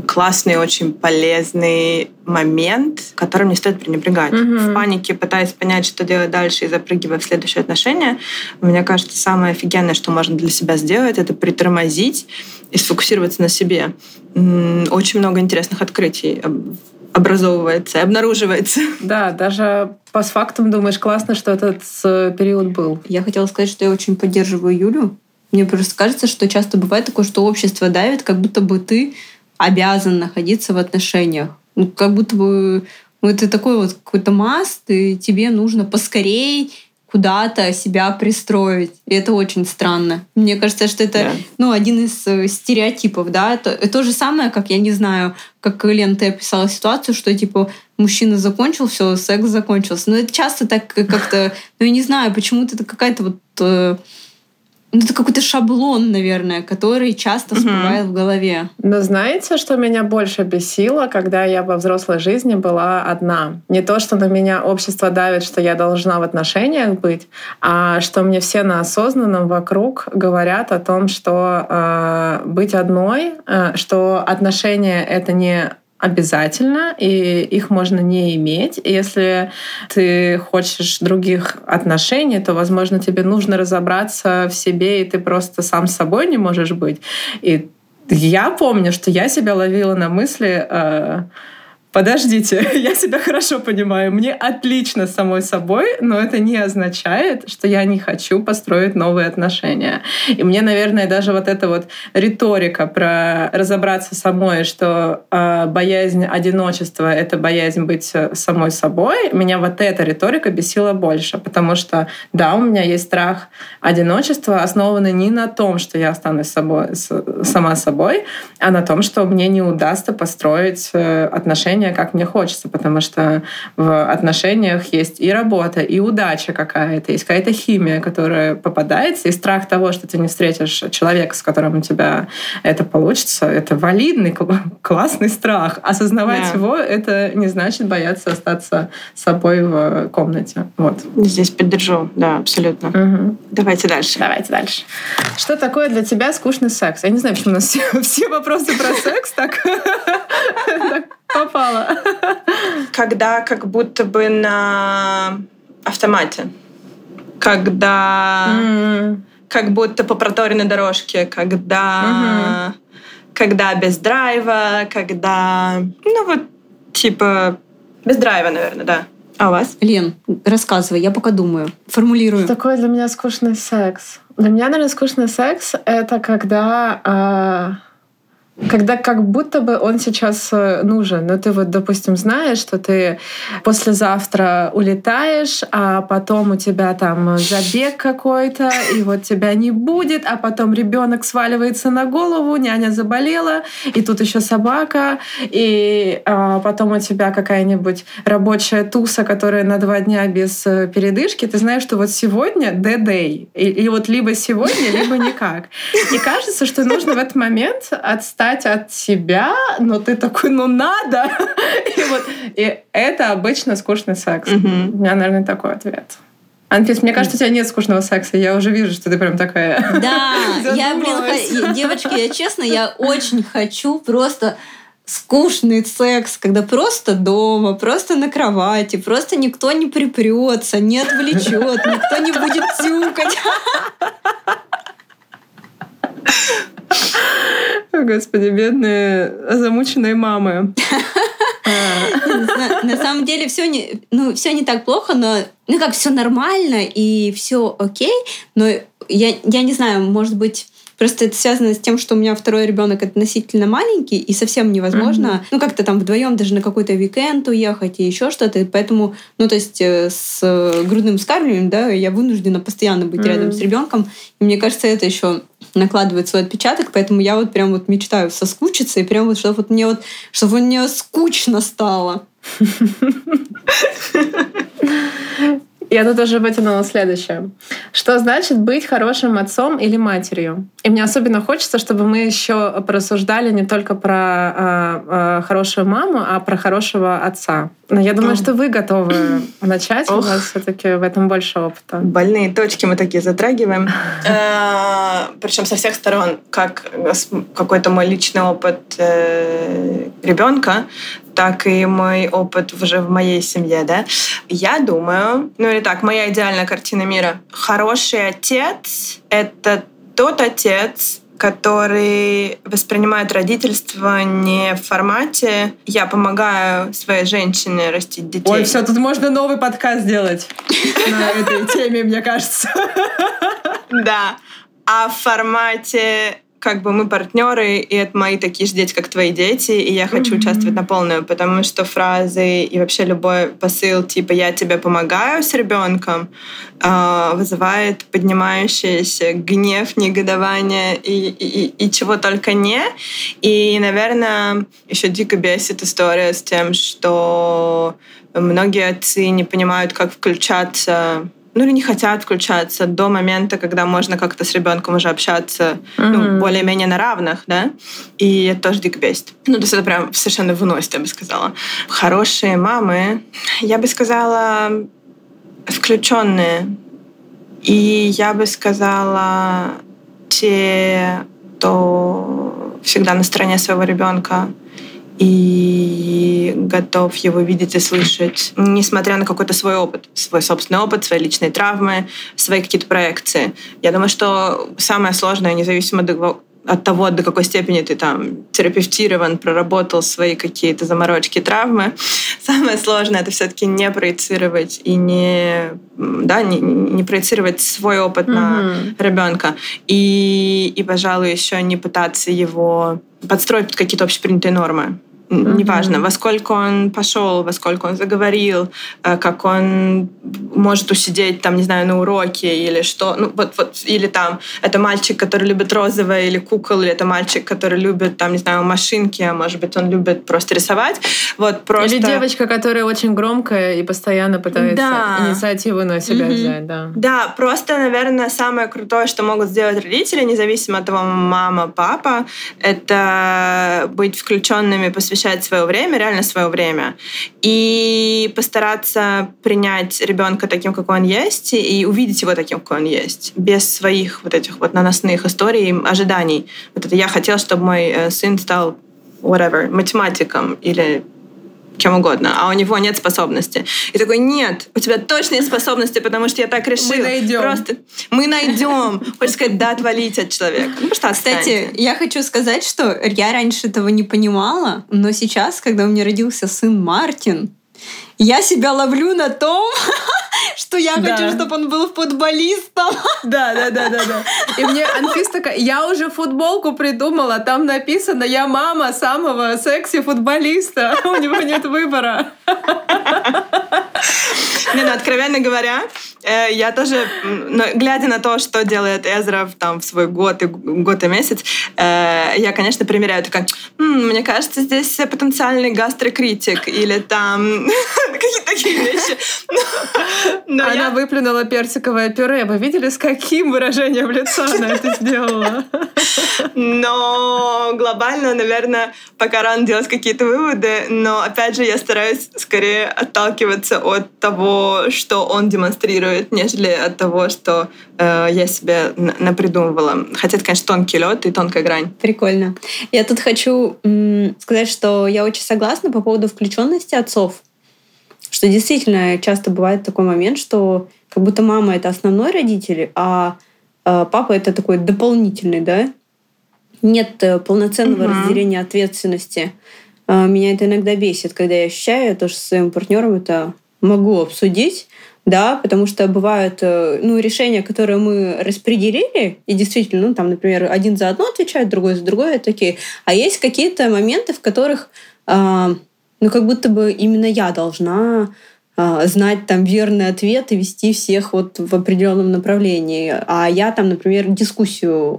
классный, очень полезный момент, которым не стоит пренебрегать. Мгм. В панике, пытаясь понять, что делать дальше и запрыгивая в следующее отношение, мне кажется, самое офигенное, что можно для себя сделать, это притормозить и сфокусироваться на себе. Очень много интересных открытий об- образовывается, обнаруживается. [LAUGHS] Да, даже постфактум думаешь, классно, что этот э, период был. Я хотела сказать, что я очень поддерживаю Юлю. Мне просто кажется, что часто бывает такое, что общество давит, как будто бы ты обязан находиться в отношениях. Ну, как будто бы ну, это такой вот какой-то маст, и тебе нужно поскорей куда-то себя пристроить. И это очень странно. Мне кажется, что это Да. ну, один из э, стереотипов, да. Это, это то же самое, как, я не знаю, как Лен, ты описала ситуацию, что, типа, мужчина закончил, все, секс закончился. Но это часто так э, как-то, ну, я не знаю, почему-то это какая-то вот... ну, это какой-то шаблон, наверное, который часто всплывает в голове. Но знаете, что меня больше бесило, когда я во взрослой жизни была одна? Не то, что на меня общество давит, что я должна в отношениях быть, а что мне все на осознанном вокруг говорят о том, что э, быть одной, э, что отношения — это не обязательно, и их можно не иметь. Если ты хочешь других отношений, то, возможно, тебе нужно разобраться в себе, и ты просто сам собой не можешь быть. И я помню, что я себя ловила на мысли, э, подождите, [LAUGHS] я себя хорошо понимаю, мне отлично с самой собой, но это не означает, что я не хочу построить новые отношения. И мне, наверное, даже вот эта вот риторика про разобраться самой, что э, боязнь одиночества — это боязнь быть самой собой, меня вот эта риторика бесила больше, потому что, да, у меня есть страх одиночества, основанный не на том, что я останусь собой, сама собой, а на том, что мне не удастся построить э, отношения, как мне хочется, потому что в отношениях есть и работа, и удача какая-то, есть какая-то химия, которая попадается, и страх того, что ты не встретишь человека, с которым у тебя это получится, это валидный, [LAUGHS] классный страх. Осознавать да. его — это не значит бояться остаться собой в комнате. Вот. Здесь поддержу, да, абсолютно. Угу. Давайте дальше. Давайте дальше. Что такое для тебя скучный секс? Я не знаю, почему у нас [LAUGHS] все, все вопросы про секс так [LAUGHS] попало. [LAUGHS] Когда как будто бы на автомате. Когда mm. как будто по проторенной дорожке. Когда... Mm-hmm. Когда без драйва, когда... Ну вот, типа... Без драйва, наверное, да. А у вас? Лен, рассказывай, я пока думаю. Формулирую. Что такое для меня скучный секс? Для меня, наверное, скучный секс — это когда... Э когда как будто бы он сейчас э, нужен. Но ты вот, допустим, знаешь, что ты послезавтра улетаешь, а потом у тебя там забег какой-то, и вот тебя не будет, а потом ребенок сваливается на голову, няня заболела, и тут еще собака, и а, потом у тебя какая-нибудь рабочая туса, которая на два дня без э, передышки. Ты знаешь, что вот сегодня D-Day. И, и вот либо сегодня, либо никак. И кажется, что нужно в этот момент отстать отстать от себя, но ты такой, ну надо. [LAUGHS] И, вот, и это обычно скучный секс. Угу. У меня, наверное, такой ответ. Анфис, мне кажется, у тебя нет скучного секса. Я уже вижу, что ты прям такая. [LAUGHS] Да, я, блин, девочки, я честно, я очень хочу просто скучный секс, когда просто дома, просто на кровати, просто никто не припрется, не отвлечет, никто не будет тюкать. [LAUGHS] Господи, бедные замученные мамы. [LAUGHS] На самом деле все не, ну, все не так плохо, но ну как все нормально и все окей, но я, я не знаю, может быть, Просто это связано с тем, что у меня второй ребенок относительно маленький, и совсем невозможно, mm-hmm. ну, как-то там вдвоем даже на какой-то уикенд уехать и еще что-то. И поэтому, ну, то есть э, с грудным вскармливанием, да, я вынуждена постоянно быть mm-hmm. рядом с ребенком. И мне кажется, это еще накладывает свой отпечаток, поэтому я вот прям вот мечтаю соскучиться, и прям вот, чтобы вот мне вот, чтобы мне скучно стало. [LAUGHS] Я тут уже вытянула следующее. Что значит быть хорошим отцом или матерью? И мне особенно хочется, чтобы мы еще порассуждали не только про э, э, хорошую маму, а про хорошего отца. Но я думаю, что вы готовы [CLEARS THROAT] начать. У вас все-таки в этом больше опыта. Больные точки мы такие затрагиваем. [LAUGHS] Э, Причем со всех сторон, как какой-то мой личный опыт э, ребенка, так и мой опыт уже в моей семье, да. Я думаю, ну или так, моя идеальная картина мира. Хороший отец — это тот отец, который воспринимает родительство не в формате «я помогаю своей женщине растить детей». Ой, все, тут можно новый подкаст сделать на этой теме, мне кажется. [LAUGHS] Да. А в формате как бы мы партнеры, и это мои такие же дети, как твои дети, и я хочу mm-hmm. участвовать на полную, потому что фразы и вообще любой посыл типа «я тебе помогаю с ребенком» э, вызывает поднимающийся гнев, негодование и, и, и чего только не. И, наверное, еще дико бесит история с тем, что многие отцы не понимают, как включаться ну или не хотят включаться до момента, когда можно как-то с ребенком уже общаться mm-hmm. ну, более-менее на равных, да, и это тоже дико бесит. Ну, то есть это прям совершенно выносит, я бы сказала. Хорошие мамы, я бы сказала, включенные. И я бы сказала, те, кто всегда на стороне своего ребенка, и готов его видеть и слышать, несмотря на какой-то свой опыт, свой собственный опыт, свои личные травмы, свои какие-то проекции. Я думаю, что самое сложное, независимо от того, до какой степени ты там терапевтирован, проработал свои какие-то заморочки, травмы. [LAUGHS] Самое сложное это все-таки не проецировать и не, да, не, не проецировать свой опыт mm-hmm. на ребенка. И, и, пожалуй, еще не пытаться его подстроить под какие-то общепринятые нормы. Mm-hmm. Неважно, во сколько он пошел, во сколько он заговорил, э, как он может усидеть там, не знаю, на уроке или что. Ну, вот, вот, или там, это мальчик, который любит розовое или кукол, или это мальчик, который любит, там, не знаю, машинки, а может быть, он любит просто рисовать. Вот просто... Или девочка, которая очень громкая и постоянно пытается да. инициативу на себя mm-hmm. взять, да. Да, просто, наверное, самое крутое, что могут сделать родители, независимо от того, мама, папа, это быть включенными, посвященными посвящать свое время, реально свое время, и постараться принять ребенка таким, какой он есть, и увидеть его таким, какой он есть, без своих вот этих вот наносных историй, ожиданий. Вот это я хотела, чтобы мой э, сын стал whatever, математиком или чем угодно, а у него нет способности. И такой, нет, у тебя точно есть способности, потому что я так решила. Мы найдем. Просто мы найдем. Хочешь сказать, да, отвалить от человека. Ну, что Кстати, я хочу сказать, что я раньше этого не понимала, но сейчас, когда у меня родился сын Мартин, я себя ловлю на том, [LAUGHS] что я да. хочу, чтобы он был футболистом. Да, да, да, да, да. И мне Анфис такая, я уже футболку придумала, там написано, я мама самого секси-футболиста. [LAUGHS] У него нет выбора. Не, ну, откровенно говоря, э, я тоже, глядя на то, что делает Эзра там, в свой год и год и месяц, э, я, конечно, примеряю, такая, мне кажется, здесь потенциальный гастрокритик или там [LAUGHS] какие-то такие вещи. Но она я... выплюнула персиковое пюре. Вы видели, с каким выражением лица она это сделала? Но глобально, наверное, пока рано делать какие-то выводы. Но, опять же, я стараюсь скорее отталкиваться от того, что он демонстрирует, нежели от того, что э, я себе напридумывала. Хотя это, конечно, тонкий лед и тонкая грань. Прикольно. Я тут хочу м- сказать, что я очень согласна по поводу включенности отцов что действительно часто бывает такой момент, что как будто мама это основной родитель, а, а папа это такой дополнительный, да? Нет э, полноценного угу. разделения ответственности. А, меня это иногда бесит, когда я ощущаю то, что со своим партнером это могу обсудить, да, потому что бывают э, ну, решения, которые мы распределили, и действительно, ну, там, например, один за одно отвечает, другой за другое, такие. А есть какие-то моменты, в которых э, ну как будто бы именно я должна а, знать там верный ответ и вести всех вот в определенном направлении. А я там, например, дискуссию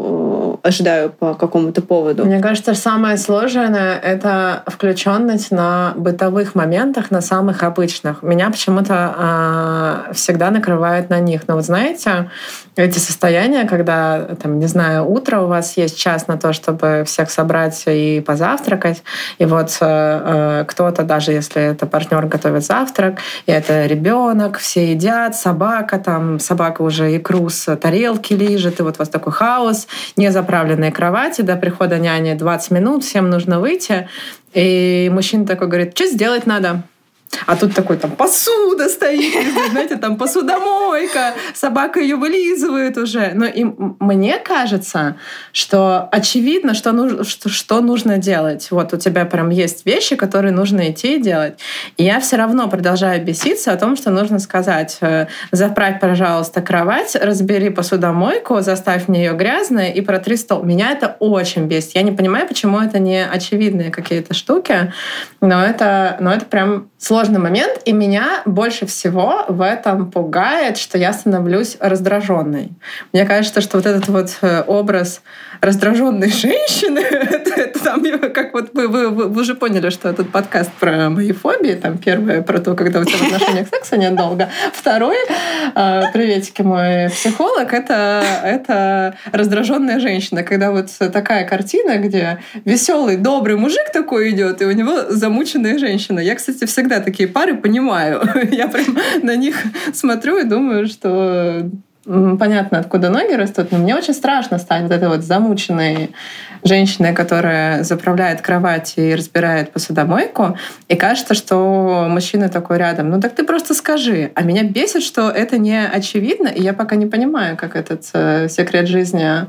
э, ожидаю по какому-то поводу. Мне кажется, самое сложное — это включенность на бытовых моментах, на самых обычных. Меня почему-то э, всегда накрывает на них. Но вот знаете, эти состояния, когда, там, не знаю, утро у вас есть час на то, чтобы всех собрать и позавтракать, и вот э, э кто-то, даже если это партнер готовит завтрак, и это ребенок, все едят, собака, там собака уже икру с тарелки лежит, и вот у вас такой хаос, незаправленные кровати, до прихода няни 20 минут, всем нужно выйти, и мужчина такой говорит, что сделать надо? А тут такой там посуда стоит, знаете, там посудомойка, собака ее вылизывает уже. Но и мне кажется, что очевидно, что, нужно, что, что нужно делать. Вот у тебя прям есть вещи, которые нужно идти и делать. И я все равно продолжаю беситься о том, что нужно сказать, э, заправь, пожалуйста, кровать, разбери посудомойку, заставь мне ее грязной и протри стол. Меня это очень бесит. Я не понимаю, почему это не очевидные какие-то штуки, но это, но это прям сложный момент, и меня больше всего в этом пугает, что я становлюсь раздраженной. Мне кажется, что вот этот вот э, образ раздраженной женщины, [LAUGHS] это, это там, как вот вы, вы, вы уже поняли, что этот подкаст про мои фобии, там первое про то, когда у тебя в отношениях секса нет долго, второе, э, приветики мой психолог, это, это раздраженная женщина, когда вот такая картина, где веселый, добрый мужик такой идет, и у него замученная женщина. Я, кстати, всегда такие пары понимаю. [LAUGHS] Я прям на них смотрю и думаю, что понятно, откуда ноги растут, но мне очень страшно стать вот этой вот замученной женщиной, которая заправляет кровать и разбирает посудомойку, и кажется, что мужчина такой рядом. Ну так ты просто скажи. А меня бесит, что это не очевидно, и я пока не понимаю, как этот э, секрет жизни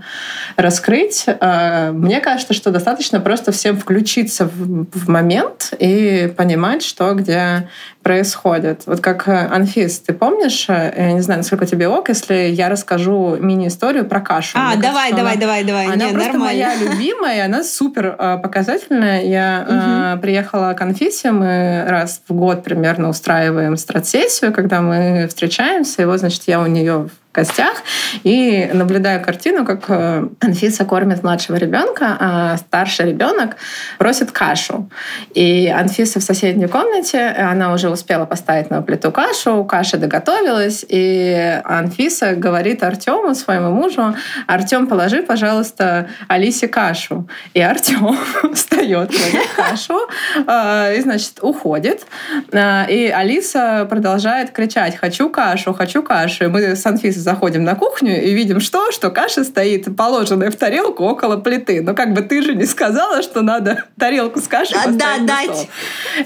раскрыть. Э, мне кажется, что достаточно просто всем включиться в, в момент и понимать, что где происходит. Вот как э, Анфис, ты помнишь, э, я не знаю, насколько тебе ок, если я расскажу мини-историю про кашу. А, Мне давай, кажется, давай, она, давай, давай. Она Нет, просто нормально. моя [LAUGHS] любимая, она супер э, показательная. Я угу. приехала к Анфисе, мы раз в год примерно устраиваем стратсессию, когда мы встречаемся, и вот, значит, я у нее гостях и наблюдаю картину, как э, Анфиса кормит младшего ребенка, а старший ребенок просит кашу. И Анфиса в соседней комнате, она уже успела поставить на плиту кашу, каша доготовилась, и Анфиса говорит Артему, своему мужу, Артем, положи, пожалуйста, Алисе кашу. И Артем [LAUGHS] встает, кладет кашу, э, и, значит, уходит. Э, и Алиса продолжает кричать, хочу кашу, хочу кашу. И мы с Анфисой заходим на кухню и видим что? Что каша стоит положенная в тарелку около плиты. Но как бы ты же не сказала, что надо [LAUGHS] тарелку с кашей а, да, дать.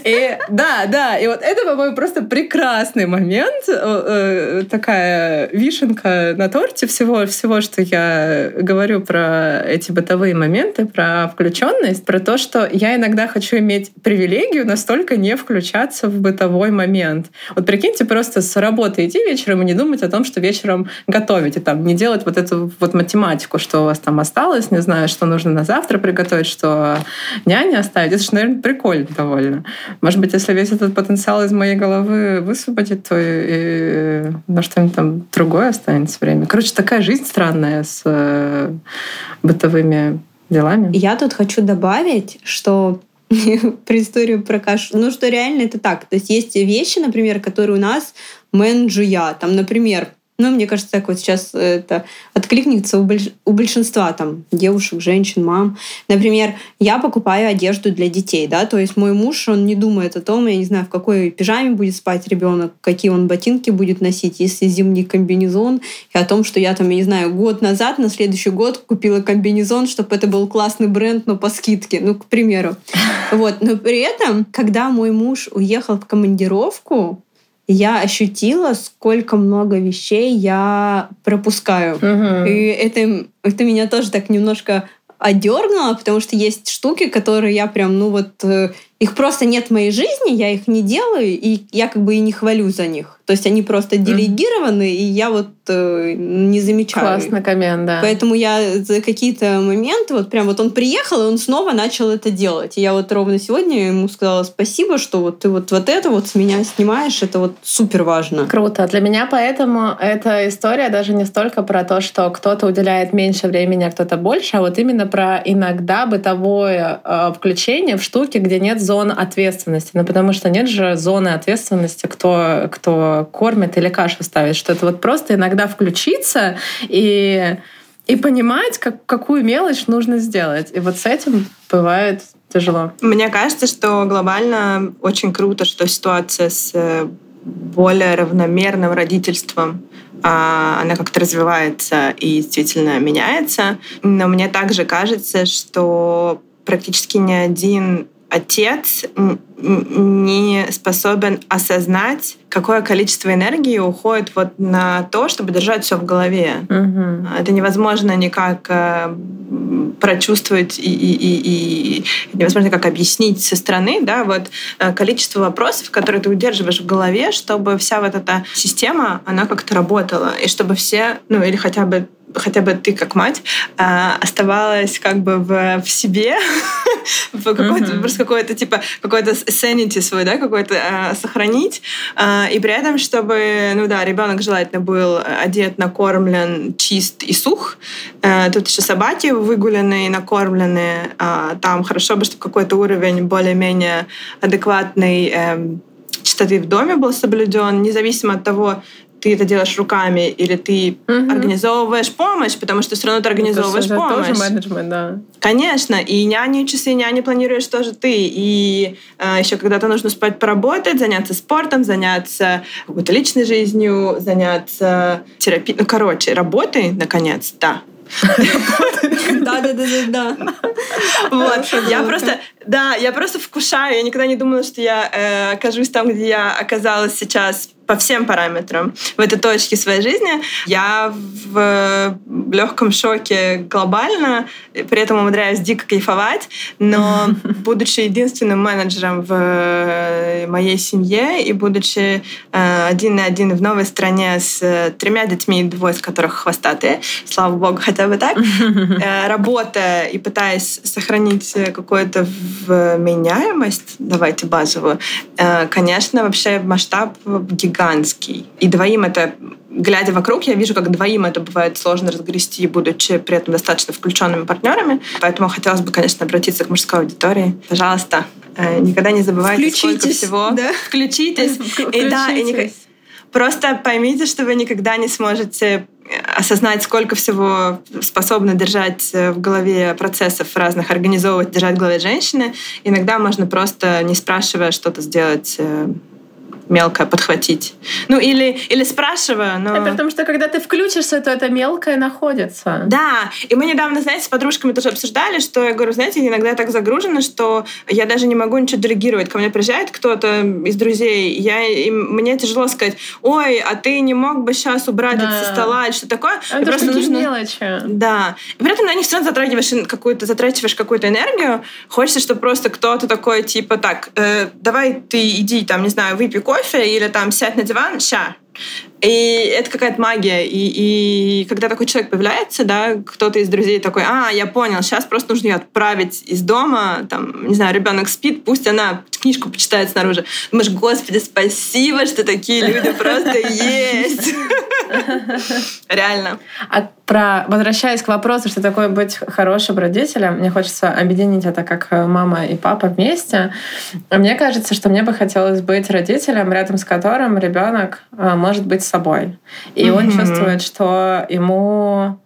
И, да, да. И вот это, по-моему, просто прекрасный момент. Э, такая вишенка на торте всего, всего, что я говорю про эти бытовые моменты, про включенность, про то, что я иногда хочу иметь привилегию настолько не включаться в бытовой момент. Вот прикиньте, просто с работы идти вечером и не думать о том, что вечером готовить, и там не делать вот эту вот математику, что у вас там осталось, не знаю, что нужно на завтра приготовить, что няне оставить. Это же, наверное, прикольно довольно. Может быть, если весь этот потенциал из моей головы высвободит, то и, и на что-нибудь там другое останется время. Короче, такая жизнь странная с э, бытовыми делами. Я тут хочу добавить, что [LAUGHS] про историю про кашу. Ну, что реально это так. То есть есть вещи, например, которые у нас менджуя. Там, например, ну, мне кажется, так вот сейчас это откликнется у, больш... у большинства там девушек, женщин, мам. Например, я покупаю одежду для детей, да, то есть мой муж, он не думает о том, я не знаю, в какой пижаме будет спать ребенок, какие он ботинки будет носить, если зимний комбинезон, и о том, что я там, я не знаю, год назад, на следующий год купила комбинезон, чтобы это был классный бренд, но по скидке, ну, к примеру. [LAUGHS] Вот, но при этом, когда мой муж уехал в командировку, я ощутила, сколько много вещей я пропускаю. Угу. И это, это меня тоже так немножко одернуло, потому что есть штуки, которые я прям, ну вот, э, их просто нет в моей жизни, я их не делаю, и я как бы и не хвалю за них. То есть они просто делегированы, mm. и я вот э, не замечаю. Классный коммент, да. Поэтому я за какие-то моменты, вот прям вот он приехал, и он снова начал это делать. И я вот ровно сегодня ему сказала спасибо, что вот ты вот, вот это вот с меня снимаешь, это вот супер важно. Круто. Для меня поэтому эта история даже не столько про то, что кто-то уделяет меньше времени, а кто-то больше, а вот именно про иногда бытовое э, включение в штуки, где нет зон ответственности. Ну, потому что нет же зоны ответственности, кто, кто кормит или кашу ставит, что это вот просто иногда включиться и, и понимать, как, какую мелочь нужно сделать. И вот с этим бывает тяжело. Мне кажется, что глобально очень круто, что ситуация с э, более равномерным родительством а, она как-то развивается и действительно меняется. Но мне также кажется, что практически ни один отец не способен осознать, какое количество энергии уходит вот на то, чтобы держать все в голове. Угу. Это невозможно никак э, прочувствовать и, и, и, и невозможно как объяснить со стороны, да, вот э, количество вопросов, которые ты удерживаешь в голове, чтобы вся вот эта система, она как-то работала, и чтобы все, ну или хотя бы хотя бы ты как мать э, оставалась как бы в, в себе, [LAUGHS] в какой-то, просто какой-то типа какой-то sanity свой, да, какой-то э, сохранить, э, и при этом, чтобы, ну да, ребенок желательно был одет, накормлен, чист и сух, э, тут еще собаки выгуленные, накормленные, э, там хорошо бы, чтобы какой-то уровень более-менее адекватный э, чистоты в доме был соблюден, независимо от того, ты это делаешь руками или ты угу. организовываешь помощь, потому что все равно ты организовываешь это помощь. тоже менеджмент, да. Конечно, и няни, часы няни планируешь тоже ты. И э, еще когда-то нужно спать поработать, заняться спортом, заняться какой-то личной жизнью, заняться терапией. Ну, короче, работой, наконец, да. Да, да, да, да, да. Вот. Я просто, да, я просто вкушаю. Я никогда не думала, что я э, окажусь там, где я оказалась сейчас по всем параметрам в этой точке своей жизни. Я в легком шоке глобально, при этом умудряюсь дико кайфовать, но [LAUGHS] будучи единственным менеджером в моей семье и будучи э, один на один в новой стране с тремя детьми, двое из которых хвостатые, слава богу, хотя бы так, [LAUGHS] э, работая и пытаясь сохранить какую-то вменяемость, давайте базовую, э, конечно, вообще масштаб гигантский гигантский. И двоим это, глядя вокруг, я вижу, как двоим это бывает сложно разгрести, будучи при этом достаточно включенными партнерами. Поэтому хотелось бы, конечно, обратиться к мужской аудитории. Пожалуйста, э, никогда не забывайте, Включитесь, сколько всего. Да? Включитесь. [LAUGHS] И да, и никак... Просто поймите, что вы никогда не сможете осознать, сколько всего способны держать в голове процессов разных, организовывать, держать в голове женщины. Иногда можно просто, не спрашивая, что-то сделать э, мелкое подхватить. Ну, или, или спрашиваю, но... Это потому что, когда ты включишься, то это мелкое находится. Да, и мы недавно, знаете, с подружками тоже обсуждали, что я говорю, знаете, иногда я так загружена, что я даже не могу ничего делегировать. Ко мне приезжает кто-то из друзей, я, и мне тяжело сказать, ой, а ты не мог бы сейчас убрать да. это со стола или что такое? Это просто нужно... мелочи. Да. И при этом на них все равно затрагиваешь какую-то, затрачиваешь какую-то энергию. Хочется, чтобы просто кто-то такой, типа, так, э, давай ты иди, там, не знаю, выпей кофе, кофе или там сядь на диван, ща. И это какая-то магия. И, и когда такой человек появляется, да, кто-то из друзей такой, а, я понял, сейчас просто нужно ее отправить из дома, там, не знаю, ребенок спит, пусть она книжку почитает снаружи. Думаешь, господи, спасибо, что такие люди просто есть. [LAUGHS] Реально. А про, возвращаясь к вопросу, что такое быть хорошим родителем, мне хочется объединить это как мама и папа вместе. Мне кажется, что мне бы хотелось быть родителем, рядом с которым ребенок э, может быть собой. И mm-hmm. он чувствует, что ему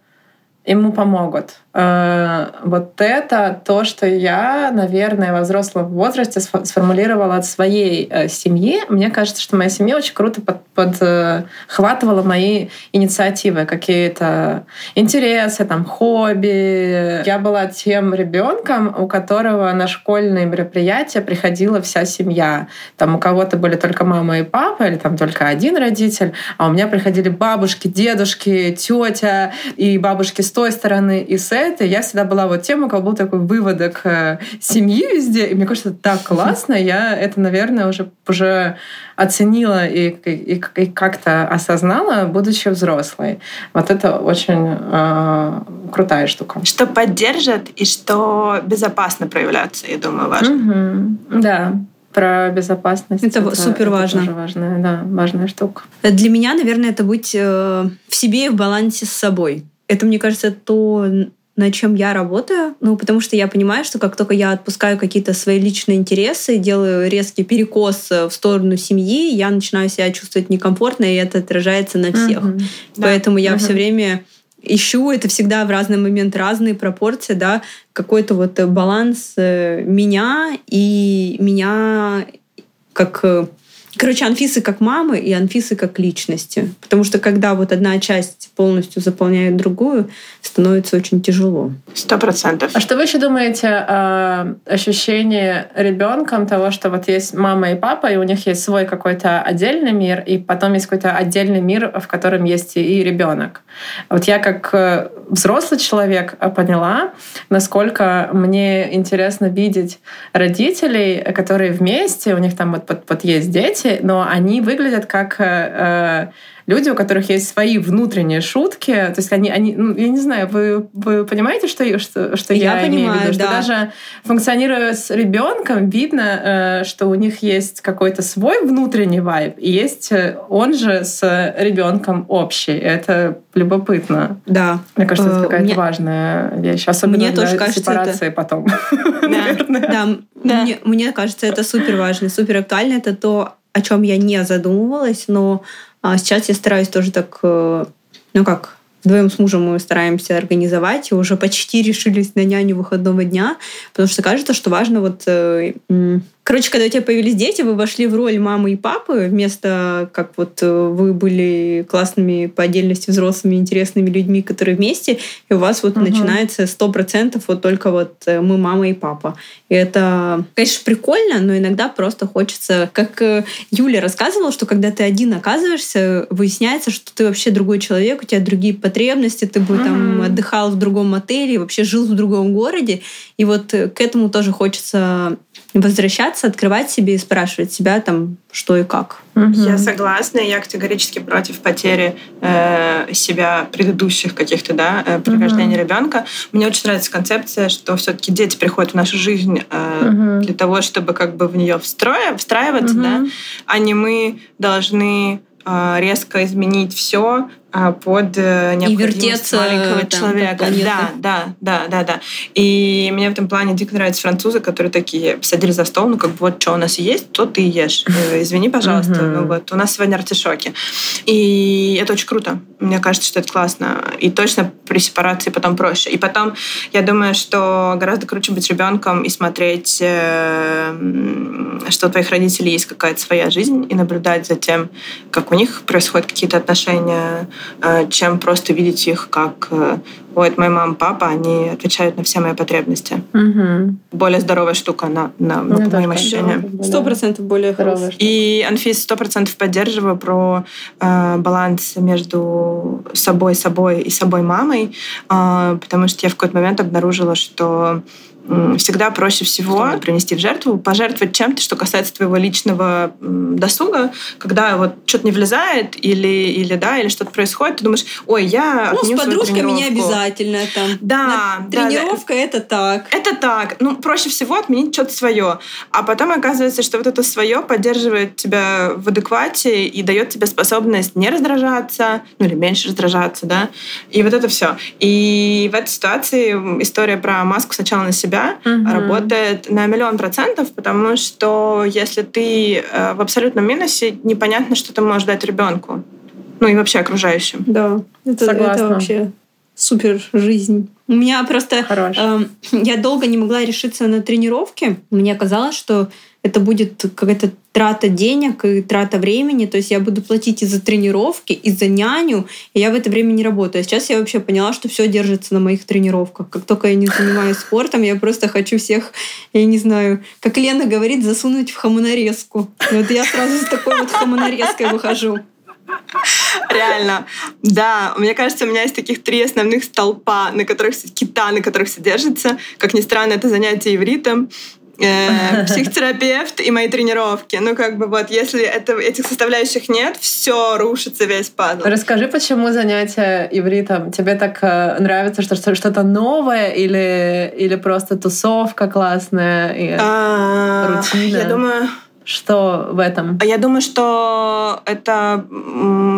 ему помогут. Э, вот это то, что я, наверное, во взрослом возрасте сформулировала от своей э, семьи. Мне кажется, что моя семья очень круто подхватывала мои инициативы, какие-то интересы, там, хобби. Я была тем ребенком, у которого на школьные мероприятия приходила вся семья. Там у кого-то были только мама и папа, или там только один родитель, а у меня приходили бабушки, дедушки, тетя и бабушки с той стороны, и с этой. Я всегда была вот тем, у кого был такой выводок э, семьи везде. И мне кажется, это так [LAUGHS] классно. Я это, наверное, уже, уже оценила и, и, и как-то осознала, будучи взрослой. Вот это очень э, крутая штука. Что поддержит и что безопасно проявляться, я думаю, важно. Угу. Да, про безопасность. Это, это супер важно. Это тоже важная, да, важная штука. Для меня, наверное, это быть э, в себе и в балансе с собой. Это, мне кажется, то, над чем я работаю. Ну, потому что я понимаю, что как только я отпускаю какие-то свои личные интересы, делаю резкий перекос в сторону семьи, я начинаю себя чувствовать некомфортно, и это отражается на всех. Mm-hmm. Поэтому да. я mm-hmm. все время ищу, это всегда в разный момент разные пропорции, да, какой-то вот баланс э, меня и меня как э, Короче, Анфисы как мамы и Анфисы как личности. Потому что когда вот одна часть полностью заполняет другую, становится очень тяжело. Сто процентов. А что вы еще думаете о ощущении ребенком того, что вот есть мама и папа, и у них есть свой какой-то отдельный мир, и потом есть какой-то отдельный мир, в котором есть и ребенок? Вот я как э, взрослый человек поняла, насколько мне интересно видеть родителей, которые вместе, у них там вот, вот, вот есть дети, но они выглядят как э, люди, у которых есть свои внутренние шутки. То есть они, они ну, я не знаю, вы, вы понимаете, что, что, что я, я имею понимаю, в виду? Да. Что даже функционируя с ребенком, видно, э, что у них есть какой-то свой внутренний вайб, и есть э, он же с ребенком общий. Это любопытно. Да. Мне кажется, это э, какая-то мне... важная вещь. Особенно мне для тоже кажется, сепарации это... потом. [LAUGHS] Да, да. да. Мне, мне кажется, это супер важно, супер актуально. Это то, о чем я не задумывалась, но А сейчас я стараюсь тоже так, э, ну как, вдвоем с мужем мы стараемся организовать, и уже почти решились на няню выходного дня, потому что кажется, что важно вот э, Короче, когда у тебя появились дети, вы вошли в роль мамы и папы, вместо как вот э, вы были классными по отдельности взрослыми, интересными людьми, которые вместе, и у вас вот угу. начинается сто процентов вот только вот э, мы мама и папа. И это, конечно, прикольно, но иногда просто хочется, как э, Юля рассказывала, что когда ты один оказываешься, выясняется, что ты вообще другой человек, у тебя другие потребности, ты бы угу. там отдыхал в другом отеле, вообще жил в другом городе, и вот к этому тоже хочется возвращаться, открывать себе и спрашивать себя там, что и как. Угу. Я согласна, я категорически против потери э, себя предыдущих каких-то, да, э, при угу. рождении ребенка. Мне очень нравится концепция, что все-таки дети приходят в нашу жизнь э, угу. для того, чтобы как бы в нее встроя, встраиваться, угу. да, а не мы должны э, резко изменить все, а, под э, необходимость маленького там, человека. Да, да, да, да, да. И мне в этом плане дико нравятся французы, которые такие садили за стол, ну как бы вот что у нас есть, то ты ешь. Э, извини, пожалуйста, ну вот у нас сегодня артишоки. И это очень круто. Мне кажется, что это классно. И точно при сепарации потом проще. И потом, я думаю, что гораздо круче быть ребенком и смотреть, э, что у твоих родителей есть какая-то своя жизнь, и наблюдать за тем, как у них происходят какие-то отношения Э, чем просто видеть их как э, ой, это моя мама, папа, они отвечают на все мои потребности. Угу. Более здоровая штука на, на, ну, по моим ощущениям. Сто процентов более здоровая. И Анфис сто процентов поддерживаю про э, баланс между собой, собой и собой мамой, э, потому что я в какой-то момент обнаружила, что всегда проще всего принести в жертву, пожертвовать чем-то, что касается твоего личного досуга, когда вот что-то не влезает или, или да, или что-то происходит, ты думаешь, ой, я Ну, с подружками не обязательно там. Да. да тренировка да, это так. Это так. Ну, проще всего отменить что-то свое. А потом оказывается, что вот это свое поддерживает тебя в адеквате и дает тебе способность не раздражаться, ну или меньше раздражаться, да. И вот это все. И в этой ситуации история про маску сначала на себя себя угу. работает на миллион процентов, потому что если ты э, в абсолютном минусе, непонятно, что ты можешь дать ребенку. Ну и вообще окружающим. Да, это, это вообще супер жизнь. У меня просто... Э, [CLEARS THROAT] я долго не могла решиться на тренировки. Мне казалось, что это будет какая-то трата денег и трата времени. То есть я буду платить и за тренировки, и за няню, и я в это время не работаю. А сейчас я вообще поняла, что все держится на моих тренировках. Как только я не занимаюсь спортом, я просто хочу всех, я не знаю, как Лена говорит, засунуть в хамонорезку. И вот я сразу с такой вот хамонорезкой выхожу. Реально. Да, мне кажется, у меня есть таких три основных столпа, на которых кита, на которых все держится. Как ни странно, это занятие ивритом, э, [LAUGHS] психотерапевт и мои тренировки. Ну, как бы вот, если это, этих составляющих нет, все рушится весь пазл. Расскажи, почему занятия ивритом тебе так э, нравится, что что-то новое или, или просто тусовка классная и а, рутина? Я думаю, что в этом? Я думаю, что это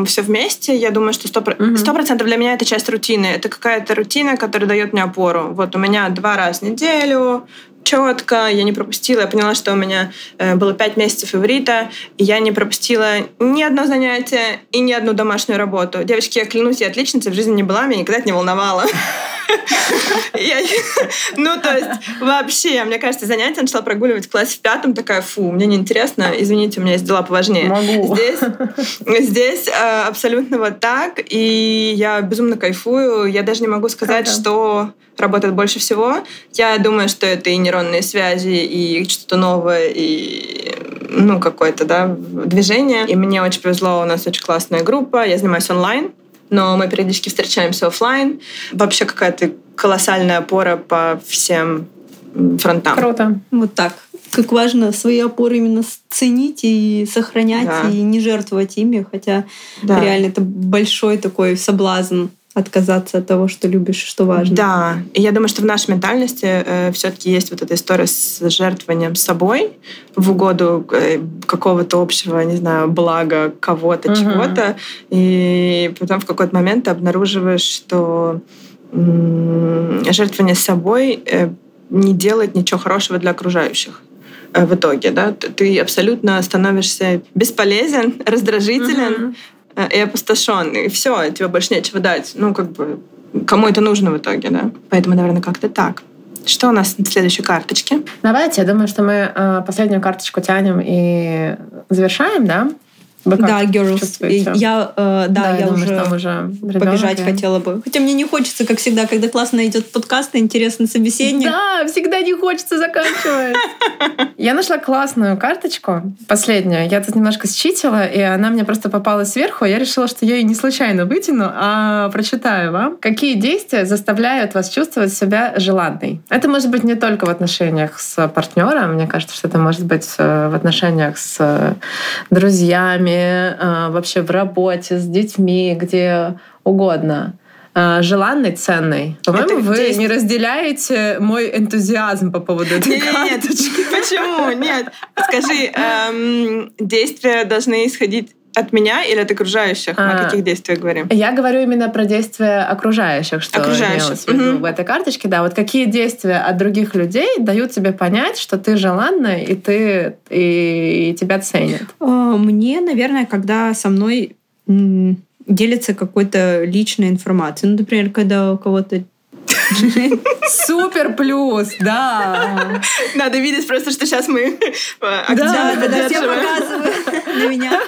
все вместе. Я думаю, что сто процентов для меня это часть рутины. Это какая-то рутина, которая дает мне опору. Вот у меня два раза в неделю четко, я не пропустила. Я поняла, что у меня э, было пять месяцев иврита, и я не пропустила ни одно занятие и ни одну домашнюю работу. Девочки, я клянусь, я отличница в жизни не была, меня никогда это не волновало. [LAUGHS] Ну, то есть, вообще, мне кажется, занятие начала прогуливать в классе в пятом, такая, фу, мне неинтересно, извините, у меня есть дела поважнее. Могу. Здесь, здесь э, абсолютно вот так, и я безумно кайфую. Я даже не могу сказать, что работает больше всего. Я думаю, что это и нейронные связи, и что-то новое, и ну, какое-то да, движение. И мне очень повезло, у нас очень классная группа, я занимаюсь онлайн, но мы периодически встречаемся офлайн. Вообще какая-то колоссальная опора по всем фронтам. Круто. Вот так. Как важно свои опоры именно ценить и сохранять, да. и не жертвовать ими, хотя да. реально это большой такой соблазн отказаться от того, что любишь, что важно. Да, и я думаю, что в нашей ментальности э, все-таки есть вот эта история с жертвованием собой в угоду э, какого-то общего, не знаю, блага кого-то, угу. чего-то, и потом в какой-то момент ты обнаруживаешь, что м- жертвование собой э, не делает ничего хорошего для окружающих э, в итоге, да, ты абсолютно становишься бесполезен, раздражителен, э, и опустошен, и все, тебе больше нечего дать. Ну, как бы, кому это нужно в итоге, да? Поэтому, наверное, как-то так. Что у нас на следующей карточке? Давайте, я думаю, что мы э, последнюю карточку тянем и завершаем, да? Да, girls. Я, э, да, да, я, я думаю, уже, уже побежать хотела бы. Хотя мне не хочется, как всегда, когда классно идет подкаст и интересный собеседник. Да, всегда не хочется заканчивать. [LAUGHS] Я нашла классную карточку, последнюю. Я тут немножко считила, и она мне просто попалась сверху. Я решила, что я ее не случайно вытяну, а прочитаю вам. Какие действия заставляют вас чувствовать себя желанной? Это может быть не только в отношениях с партнером. Мне кажется, что это может быть э, в отношениях с э, друзьями, а, вообще в работе, с детьми, где угодно а, желанный, ценный. По-моему, вы действие... не разделяете мой энтузиазм по поводу этой нет, карточки. Нет, почему? Нет. Скажи, эм, действия должны исходить от меня или от окружающих? А, О каких действиях говорим? Я говорю именно про действия окружающих, что окружающих. в виду угу. в этой карточке. Да, вот какие действия от других людей дают тебе понять, что ты желанна и ты и, и тебя ценят? Мне, наверное, когда со мной делится какой-то личной информацией. Ну, например, когда у кого-то Супер плюс, да. Надо видеть просто, что сейчас мы Да, да, да, все показывают на меня.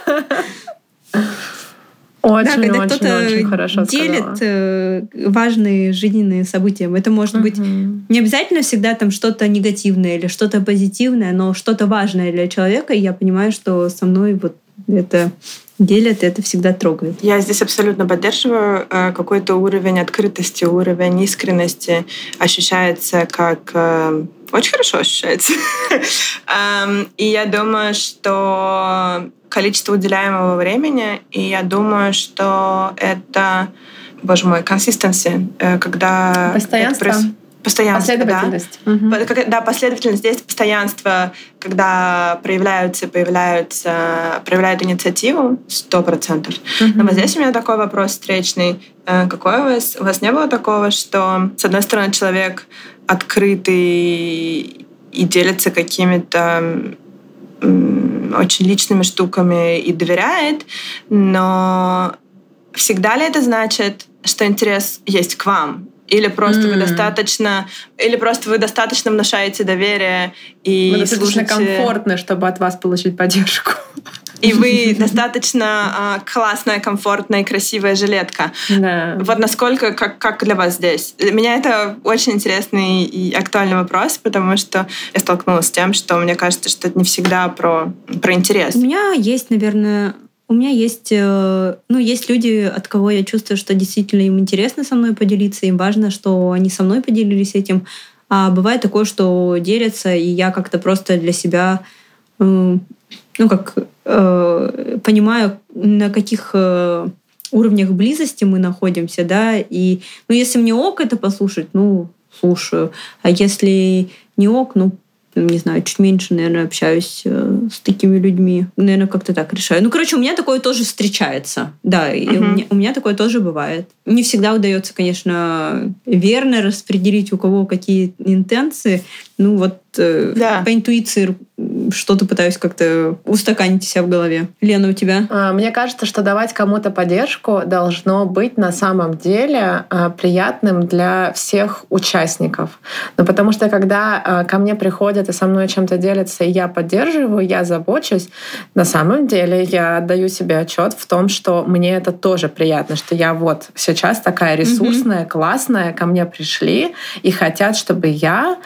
Очень, да, когда кто-то делит сказала. Э, важные жизненные события. Это может uh-huh. быть не обязательно всегда там что-то негативное или что-то позитивное, но что-то важное для человека. И я понимаю, что со мной вот это делят, это всегда трогает. Я здесь абсолютно поддерживаю. Э, какой-то уровень открытости, уровень искренности ощущается как э, очень хорошо ощущается. [LAUGHS] Эм, и я думаю, что количество уделяемого времени, и я думаю, что это, боже мой, консистенция, э, когда... Постоянство. Постоянство, последовательность. Да. Угу. да, последовательность здесь постоянство, когда проявляются, появляются, проявляют инициативу, сто процентов. Угу. Но вот здесь у меня такой вопрос встречный. Э, какой у вас? У вас не было такого, что, с одной стороны, человек открытый и делится какими-то очень личными штуками и доверяет, но всегда ли это значит, что интерес есть к вам? Или просто mm. вы достаточно, или просто вы достаточно внушаете доверие и вы достаточно служите... комфортны, чтобы от вас получить поддержку. И вы достаточно а, классная, комфортная и красивая жилетка. Да. Вот насколько, как, как для вас здесь? Для меня это очень интересный и актуальный вопрос, потому что я столкнулась с тем, что мне кажется, что это не всегда про, про интерес. У меня есть, наверное, у меня есть, э, ну, есть люди, от кого я чувствую, что действительно им интересно со мной поделиться, им важно, что они со мной поделились этим. А бывает такое, что делятся, и я как-то просто для себя, э, ну, как э, понимаю, на каких уровнях близости мы находимся, да, и, ну, если мне ок это послушать, ну, слушаю, а если не ок, ну, не знаю, чуть меньше, наверное, общаюсь э, с такими людьми. Наверное, как-то так решаю. Ну, короче, у меня такое тоже встречается. Да, и у, меня, у меня такое тоже бывает. Не всегда удается, конечно, верно распределить, у кого какие интенции. Ну, вот э, да. по интуиции что-то пытаюсь как-то устаканить себя в голове. Лена, у тебя? А, мне кажется, что давать кому-то поддержку должно быть на самом деле а, приятным для всех участников. Ну, потому что когда а, ко мне приходят и со мной чем-то делятся, и я поддерживаю, я забочусь, на самом деле я отдаю себе отчет в том, что мне это тоже приятно, что я вот сейчас такая ресурсная, классная, ко мне пришли и хотят, чтобы я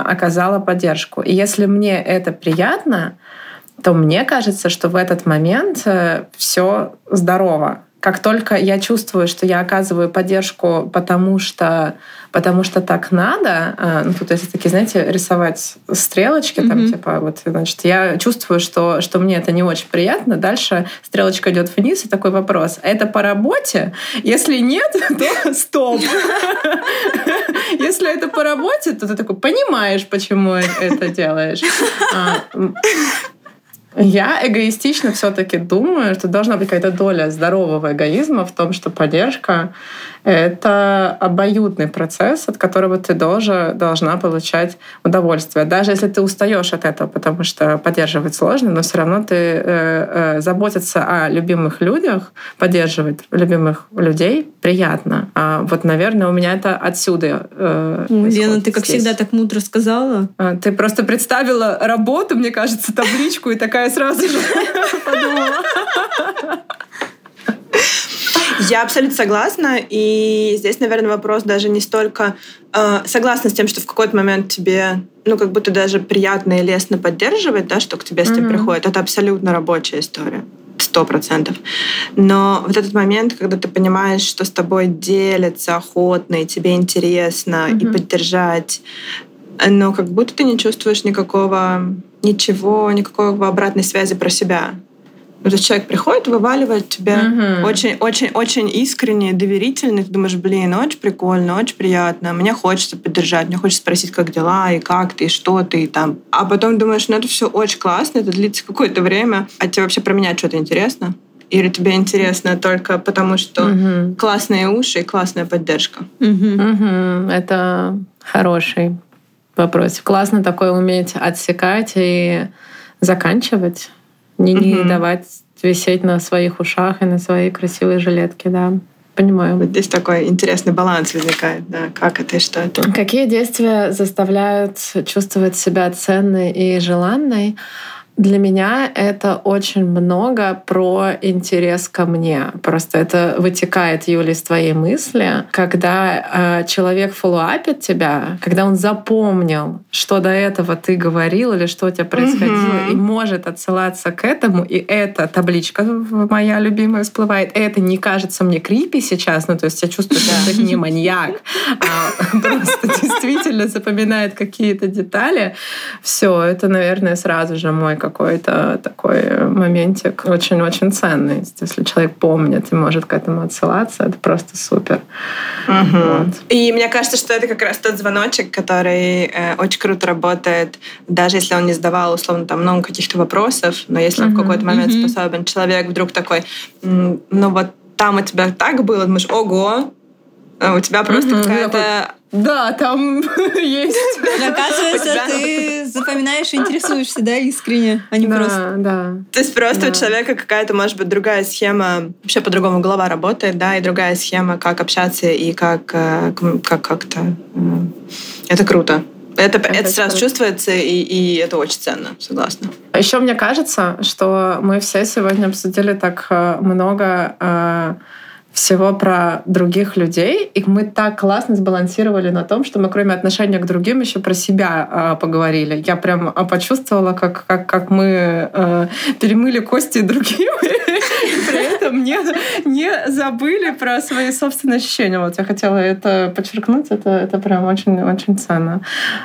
оказала поддержку. И если мне это приятно, то мне кажется, что в этот момент э, все здорово. Как только я чувствую, что я оказываю поддержку, потому что, потому что так надо, э, ну, тут если такие, знаете, рисовать стрелочки, mm-hmm. там, типа, вот, значит, я чувствую, что, что мне это не очень приятно, дальше стрелочка идет вниз, и такой вопрос, это по работе? Если нет, [LAUGHS] то стоп. [LAUGHS] Если это по работе, то ты такой понимаешь, почему это делаешь. Я эгоистично все-таки думаю, что должна быть какая-то доля здорового эгоизма в том, что поддержка это обоюдный процесс, от которого ты тоже должна получать удовольствие. Даже если ты устаешь от этого, потому что поддерживать сложно, но все равно ты э, э, заботиться о любимых людях, поддерживать любимых людей приятно. А вот, наверное, у меня это отсюда. Э, Лена, ты как здесь. всегда так мудро сказала. А, ты просто представила работу, мне кажется, табличку и такая сразу же [LAUGHS] подумала. Я абсолютно согласна. И здесь, наверное, вопрос даже не столько... Э, согласна с тем, что в какой-то момент тебе, ну, как будто даже приятно и лестно поддерживать, да, что к тебе с mm-hmm. приходит. Это абсолютно рабочая история. Сто процентов. Но вот этот момент, когда ты понимаешь, что с тобой делятся охотно, и тебе интересно, mm-hmm. и поддержать, но как будто ты не чувствуешь никакого, ничего, никакой обратной связи про себя. То есть человек приходит, вываливает тебя очень, очень, очень искренне, доверительно. Ты думаешь, блин, очень прикольно, очень приятно. Мне хочется поддержать, мне хочется спросить, как дела, и как ты, и что ты, и там. А потом думаешь, ну это все очень классно, это длится какое-то время. А тебе вообще про меня что-то интересно? Или тебе интересно только потому, что угу. классные уши и классная поддержка? Угу. Угу. Это хороший вопрос. Классно такое уметь отсекать и заканчивать не, не угу. давать висеть на своих ушах и на своей красивой жилетке, да. Понимаю. Вот здесь такой интересный баланс возникает, да, как это и что это. Какие действия заставляют чувствовать себя ценной и желанной? Для меня это очень много про интерес ко мне. Просто это вытекает, Юля, из твоей мысли. Когда э, человек фоллоуапит тебя, когда он запомнил, что до этого ты говорил или что у тебя происходило, mm-hmm. и может отсылаться к этому, и эта табличка моя любимая всплывает, это не кажется мне крипи сейчас, ну то есть я чувствую, что это не маньяк, а просто [LAUGHS] действительно запоминает какие-то детали. Все, это, наверное, сразу же мой какой-то такой моментик очень-очень ценный. Если человек помнит и может к этому отсылаться, это просто супер. Угу. Вот. И мне кажется, что это как раз тот звоночек, который э, очень круто работает, даже если он не задавал, условно, там много каких-то вопросов, но если угу. в какой-то момент угу. способен человек вдруг такой, ну вот там у тебя так было, думаешь, ого, а у тебя просто угу. какая-то да, там [LAUGHS] есть. Оказывается, ты запоминаешь и интересуешься, да, искренне, а не да, просто. Да. То есть просто да. у человека какая-то, может быть, другая схема, вообще по-другому голова работает, да, и другая схема, как общаться и как э, как как-то. Это круто. Это, это, это сразу круто. чувствуется, и, и это очень ценно, согласна. Еще мне кажется, что мы все сегодня обсудили так э, много э, всего про других людей, и мы так классно сбалансировали на том, что мы кроме отношения к другим еще про себя э, поговорили. Я прям э, почувствовала, как, как, как мы э, перемыли кости другим, [LAUGHS] и при этом не, не забыли про свои собственные ощущения. Вот я хотела это подчеркнуть, это, это прям очень-очень ценно.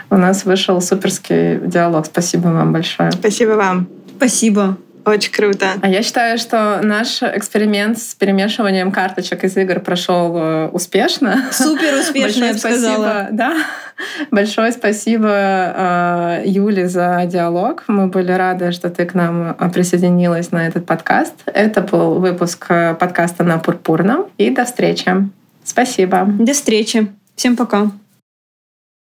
У нас вышел суперский диалог. Спасибо вам большое. Спасибо вам. Спасибо. Очень круто. А я считаю, что наш эксперимент с перемешиванием карточек из игр прошел э, успешно. Супер [LAUGHS] успешно, я бы сказала. Да. [LAUGHS] Большое спасибо э, Юле за диалог. Мы были рады, что ты к нам э, присоединилась на этот подкаст. Это был выпуск подкаста на Пурпурном. И до встречи. Спасибо. До встречи. Всем пока.